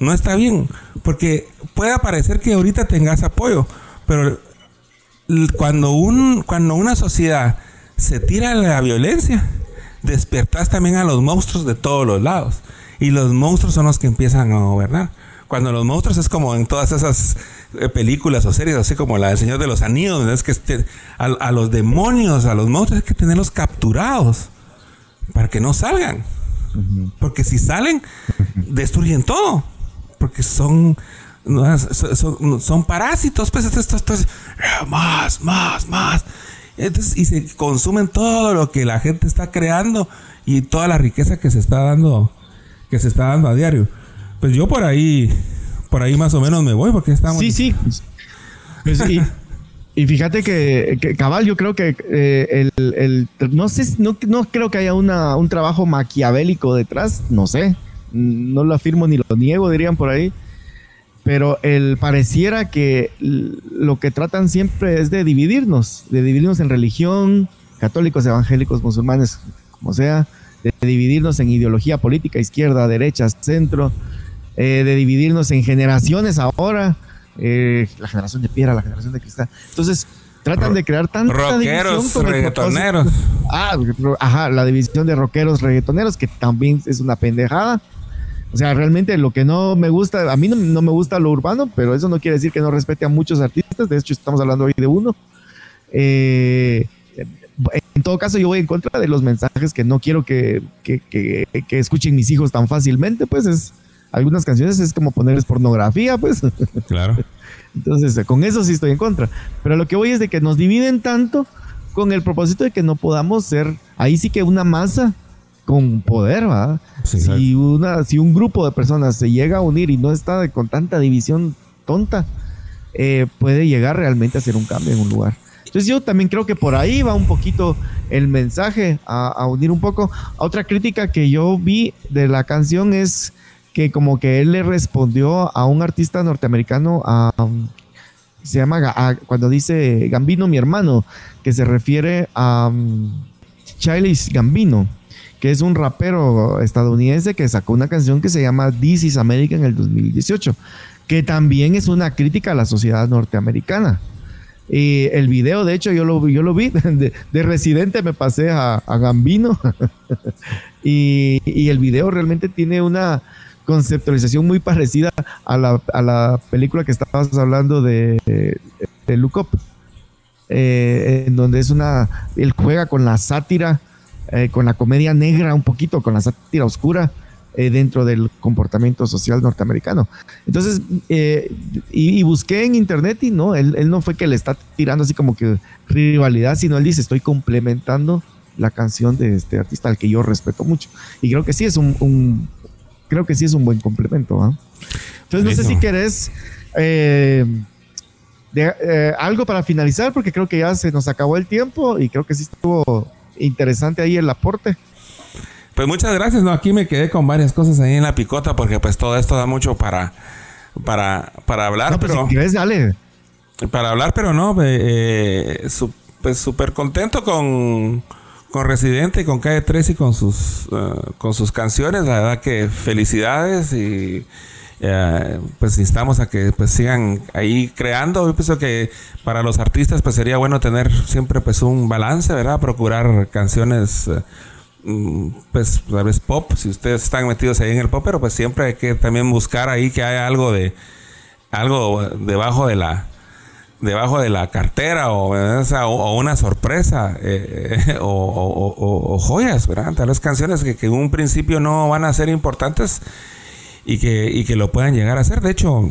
No está bien. Porque puede parecer que ahorita tengas apoyo. Pero cuando, un, cuando una sociedad se tira a la violencia, despertas también a los monstruos de todos los lados. Y los monstruos son los que empiezan a gobernar. Cuando los monstruos es como en todas esas eh, películas o series, así como la del Señor de los Anillos, es que este, a, los demonios, a los monstruos hay que tenerlos capturados para que no salgan. Porque si salen, destruyen todo. Porque son, son, parásitos, pues estos, estos, más, más, más. Entonces, y se consumen todo lo que la gente está creando y toda la riqueza que se está dando, que se está dando a diario. Pues yo por ahí, por ahí más o menos me voy porque estamos. Sí, sí. Pues y, fíjate que, cabal, yo creo que eh, el, no sé, no, no creo que haya una, un trabajo maquiavélico detrás, no sé, no lo afirmo ni lo niego, dirían por ahí, pero el pareciera que lo que tratan siempre es de dividirnos, de dividirnos en religión, católicos, evangélicos, musulmanes, como sea, de dividirnos en ideología política, izquierda, derecha, centro, eh, de dividirnos en generaciones ahora, eh, la generación de piedra, la generación de cristal. Entonces, tratan de crear tanta rockeros, reggaetoneros. Ah, ajá, la división de rockeros, reggaetoneros, que también es una pendejada. O sea, realmente lo que no me gusta, a mí no, me gusta lo urbano, pero eso no quiere decir que no respete a muchos artistas. De hecho, estamos hablando hoy de uno. Eh, en todo caso, yo voy en contra de los mensajes que no quiero que, que, que, que escuchen mis hijos tan fácilmente. Pues es, algunas canciones es como ponerles pornografía, pues. Claro. Entonces, con eso sí estoy en contra. Pero lo que voy es de que nos dividen tanto con el propósito de que no podamos ser, ahí sí que una masa con poder, ¿va? si, una, si un grupo de personas se llega a unir y no está con tanta división tonta, eh, puede llegar realmente a hacer un cambio en un lugar. Entonces yo también creo que por ahí va un poquito el mensaje a, a unir un poco. Otra crítica que yo vi de la canción es que como que él le respondió a un artista norteamericano, a, se llama, cuando dice Gambino, mi hermano, que se refiere a um, Gambino, que es un rapero estadounidense que sacó una canción que se llama This is America en el 2018, que también es una crítica a la sociedad norteamericana. Y el video, de hecho, yo lo, yo lo vi, de, residente me pasé a, Gambino, y, el video realmente tiene una, conceptualización muy parecida a la, a la película que estabas hablando de, de Look Up, eh, en donde es una, él juega con la sátira, eh, con la comedia negra un poquito, con la sátira oscura eh, dentro del comportamiento social norteamericano. Entonces, y, busqué en internet y no, él, él no fue que le está tirando así como que rivalidad, sino él dice, estoy complementando la canción de este artista al que yo respeto mucho. Y creo que sí es un, creo que sí es un buen complemento. ¿ah? Entonces, no sé si querés eh, eh, algo para finalizar, porque creo que ya se nos acabó el tiempo y creo que sí estuvo interesante ahí el aporte. Pues muchas gracias, no, aquí me quedé con varias cosas ahí en la picota porque pues todo esto da mucho para para, para hablar, pues, pero si quieres, dale. Para hablar, pero no, eh, pues súper contento con con Residente y con Calle 3 y con sus, eh, con sus canciones. La verdad que felicidades y eh, pues instamos a que pues sigan ahí creando. Yo pienso que para los artistas pues sería bueno tener siempre pues un balance, ¿verdad? Procurar canciones eh, mm, pues tal vez pop, si ustedes están metidos ahí en el pop, pero pues siempre hay que también buscar ahí que haya algo de algo debajo de la debajo de la cartera o, o, una sorpresa eh, o, joyas, ¿verdad? Tal vez canciones que, en un principio no van a ser importantes y que, y que lo puedan llegar a ser. De hecho,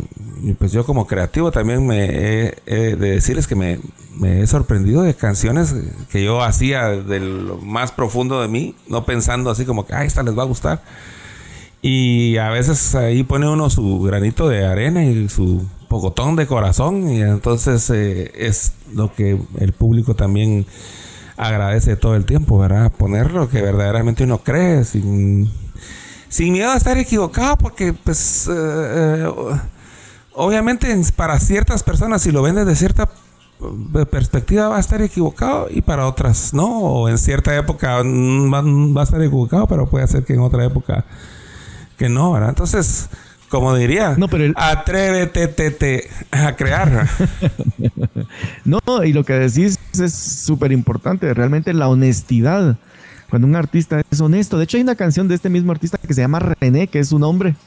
pues yo como creativo también me he, de decirles que me, me, he sorprendido de canciones que yo hacía de lo más profundo de mí, no pensando así como que, ah, esta les va a gustar. Y a veces ahí pone uno su granito de arena y su pocotón de corazón y entonces eh, es lo que el público también agradece todo el tiempo, ¿verdad? Poner lo que verdaderamente uno cree sin, sin miedo a estar equivocado porque pues eh, eh, obviamente para ciertas personas si lo ven desde cierta perspectiva va a estar equivocado y para otras no, o en cierta época va, a estar equivocado, pero puede ser que en otra época que no, ¿verdad? Entonces, como diría, no, pero atrévete a crear. no, y lo que decís es súper importante, realmente la honestidad. Cuando un artista es honesto. De hecho, hay una canción de este mismo artista que se llama René, que es su nombre,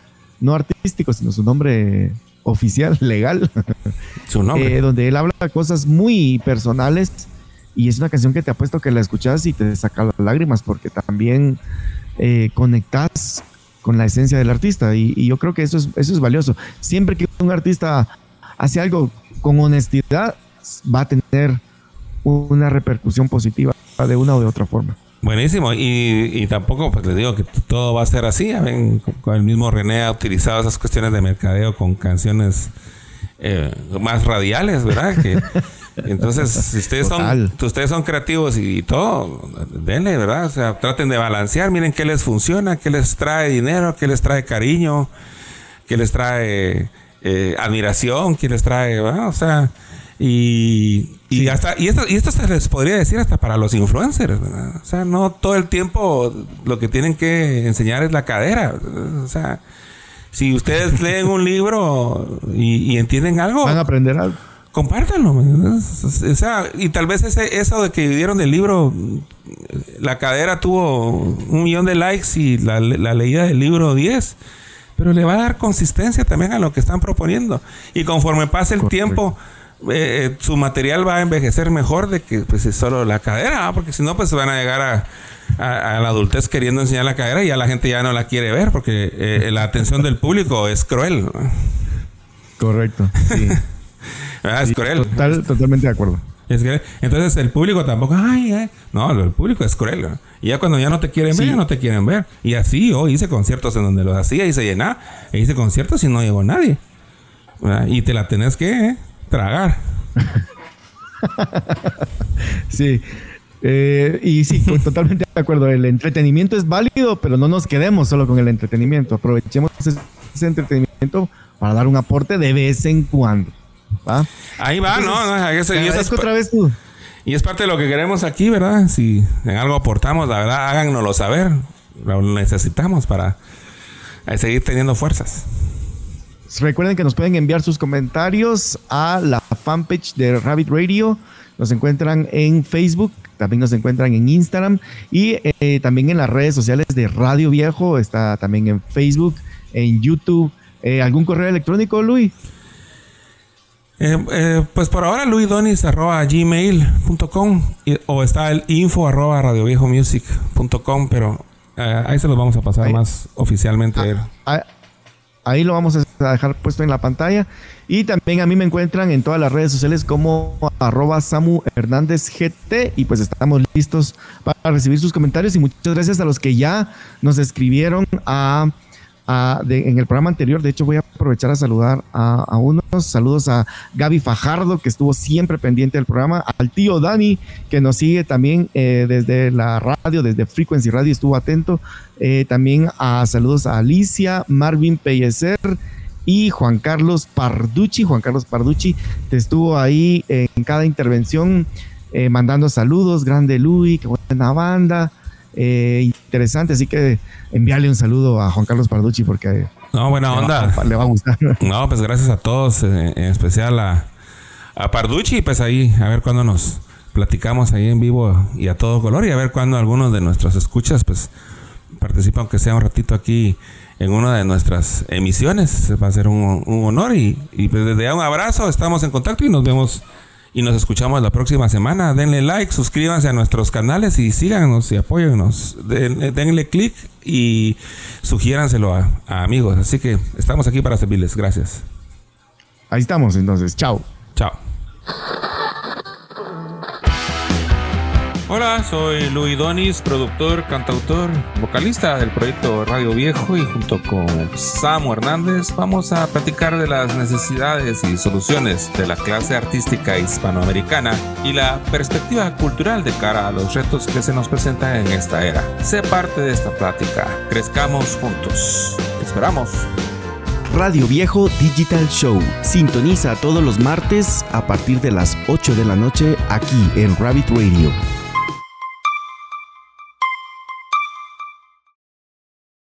no artístico, sino su nombre oficial, legal. Su nombre. Eh, donde él habla cosas muy personales y es una canción que te apuesto que la escuchas y te saca las lágrimas porque también eh, conectas con la esencia del artista. Y, yo creo que eso es, eso es valioso. Siempre que un artista hace algo con honestidad, va a tener una repercusión positiva de una o de otra forma. Buenísimo, y, tampoco pues les digo que todo va a ser así. con el mismo René ha utilizado esas cuestiones de mercadeo con canciones eh, más radiales, ¿verdad? Que, entonces, si ustedes son, ustedes son creativos y, todo, denle, ¿verdad? O sea, traten de balancear, miren qué les funciona, qué les trae dinero, qué les trae cariño, qué les trae eh, admiración, qué les trae, ¿verdad? O sea, y, y hasta, y esto, y esto se les podría decir hasta para los influencers, ¿verdad? O sea, no todo el tiempo lo que tienen que enseñar es la cadera, o sea, si ustedes leen un libro y, y entienden algo, van a aprender algo compártanlo. O sea, y tal vez ese, eso de que dividieron el libro, la cadera tuvo un millón de likes y la, leída del libro 10. Pero le va a dar consistencia también a lo que están proponiendo. Y conforme pase el tiempo, eh, su material va a envejecer mejor de que pues es solo la cadera, porque si no, pues van a llegar a, la adultez queriendo enseñar la cadera y ya la gente ya no la quiere ver, porque eh, la atención del público es cruel. Correcto. Sí. Ah, es cruel. totalmente de acuerdo. entonces el público tampoco, ay, no, el público es cruel. Y ya cuando ya no te quieren ver, ya no te quieren ver. Y así yo hice conciertos en donde los hacía y se llenaba. E hice conciertos y no llegó nadie. Y te la tenés que eh, tragar. sí. Eh, y sí, totalmente de acuerdo. El entretenimiento es válido, pero no nos quedemos solo con el entretenimiento. Aprovechemos ese entretenimiento para dar un aporte de vez en cuando. Ahí va, ¿no? y, es, otra vez tú. y es parte de lo que queremos aquí, ¿verdad? Si en algo aportamos, la verdad, háganoslo saber. Lo necesitamos para seguir teniendo fuerzas. Recuerden que nos pueden enviar sus comentarios a la fanpage de Rabbit Radio. Nos encuentran en Facebook, también nos encuentran en Instagram y eh, también en las redes sociales de Radio Viejo. Está también en Facebook, en YouTube. Eh, ¿Algún correo electrónico, Luis? Eh, pues por ahora luidonis.gmail.com o está el info arroba radioviejomusic.com, pero ahí se los vamos a pasar más oficialmente. Ah, ah, ahí lo vamos a dejar puesto en la pantalla. Y también a mí me encuentran en todas las redes sociales como arroba Samu Hernández GT. Y pues estamos listos para recibir sus comentarios. Y muchas gracias a los que ya nos escribieron a en el programa anterior. De hecho, voy a aprovechar a saludar a, unos saludos a Gaby Fajardo, que estuvo siempre pendiente del programa, al tío Dani, que nos sigue también eh, desde la radio, desde Frequency Radio, estuvo atento. Eh, también a saludos a Alicia, Marvin Pellecer y Juan Carlos Parducci. Juan Carlos Parducci te estuvo ahí en cada intervención eh, mandando saludos. Grande Luis, qué buena banda. Eh, interesante. Así que envíale un saludo a Juan Carlos Parducci porque no, buena onda. le va a gustar. No, pues gracias a todos, eh, en especial a, a Parducci, pues ahí, a ver cuándo nos platicamos ahí en vivo y a todo color y a ver cuándo algunos de nuestros escuchas, pues participan, aunque sea un ratito aquí en una de nuestras emisiones. Va a ser un, honor y, y pues desde ya un abrazo, estamos en contacto y nos vemos y nos escuchamos la próxima semana. Denle like, suscríbanse a nuestros canales y síganos y apóyennos. denle click y sugiéranselo a, a amigos. Así que estamos aquí para servirles. Gracias. Ahí estamos entonces. Chao. Chao. Hola, soy Luis Donis, productor, cantautor, vocalista del proyecto Radio Viejo y junto con Samu Hernández vamos a platicar de las necesidades y soluciones de la clase artística hispanoamericana y la perspectiva cultural de cara a los retos que se nos presentan en esta era. Sé parte de esta plática, crezcamos juntos. Te esperamos. Radio Viejo Digital Show. Sintoniza todos los martes a partir de las 8 de la noche aquí en Rabbit Radio.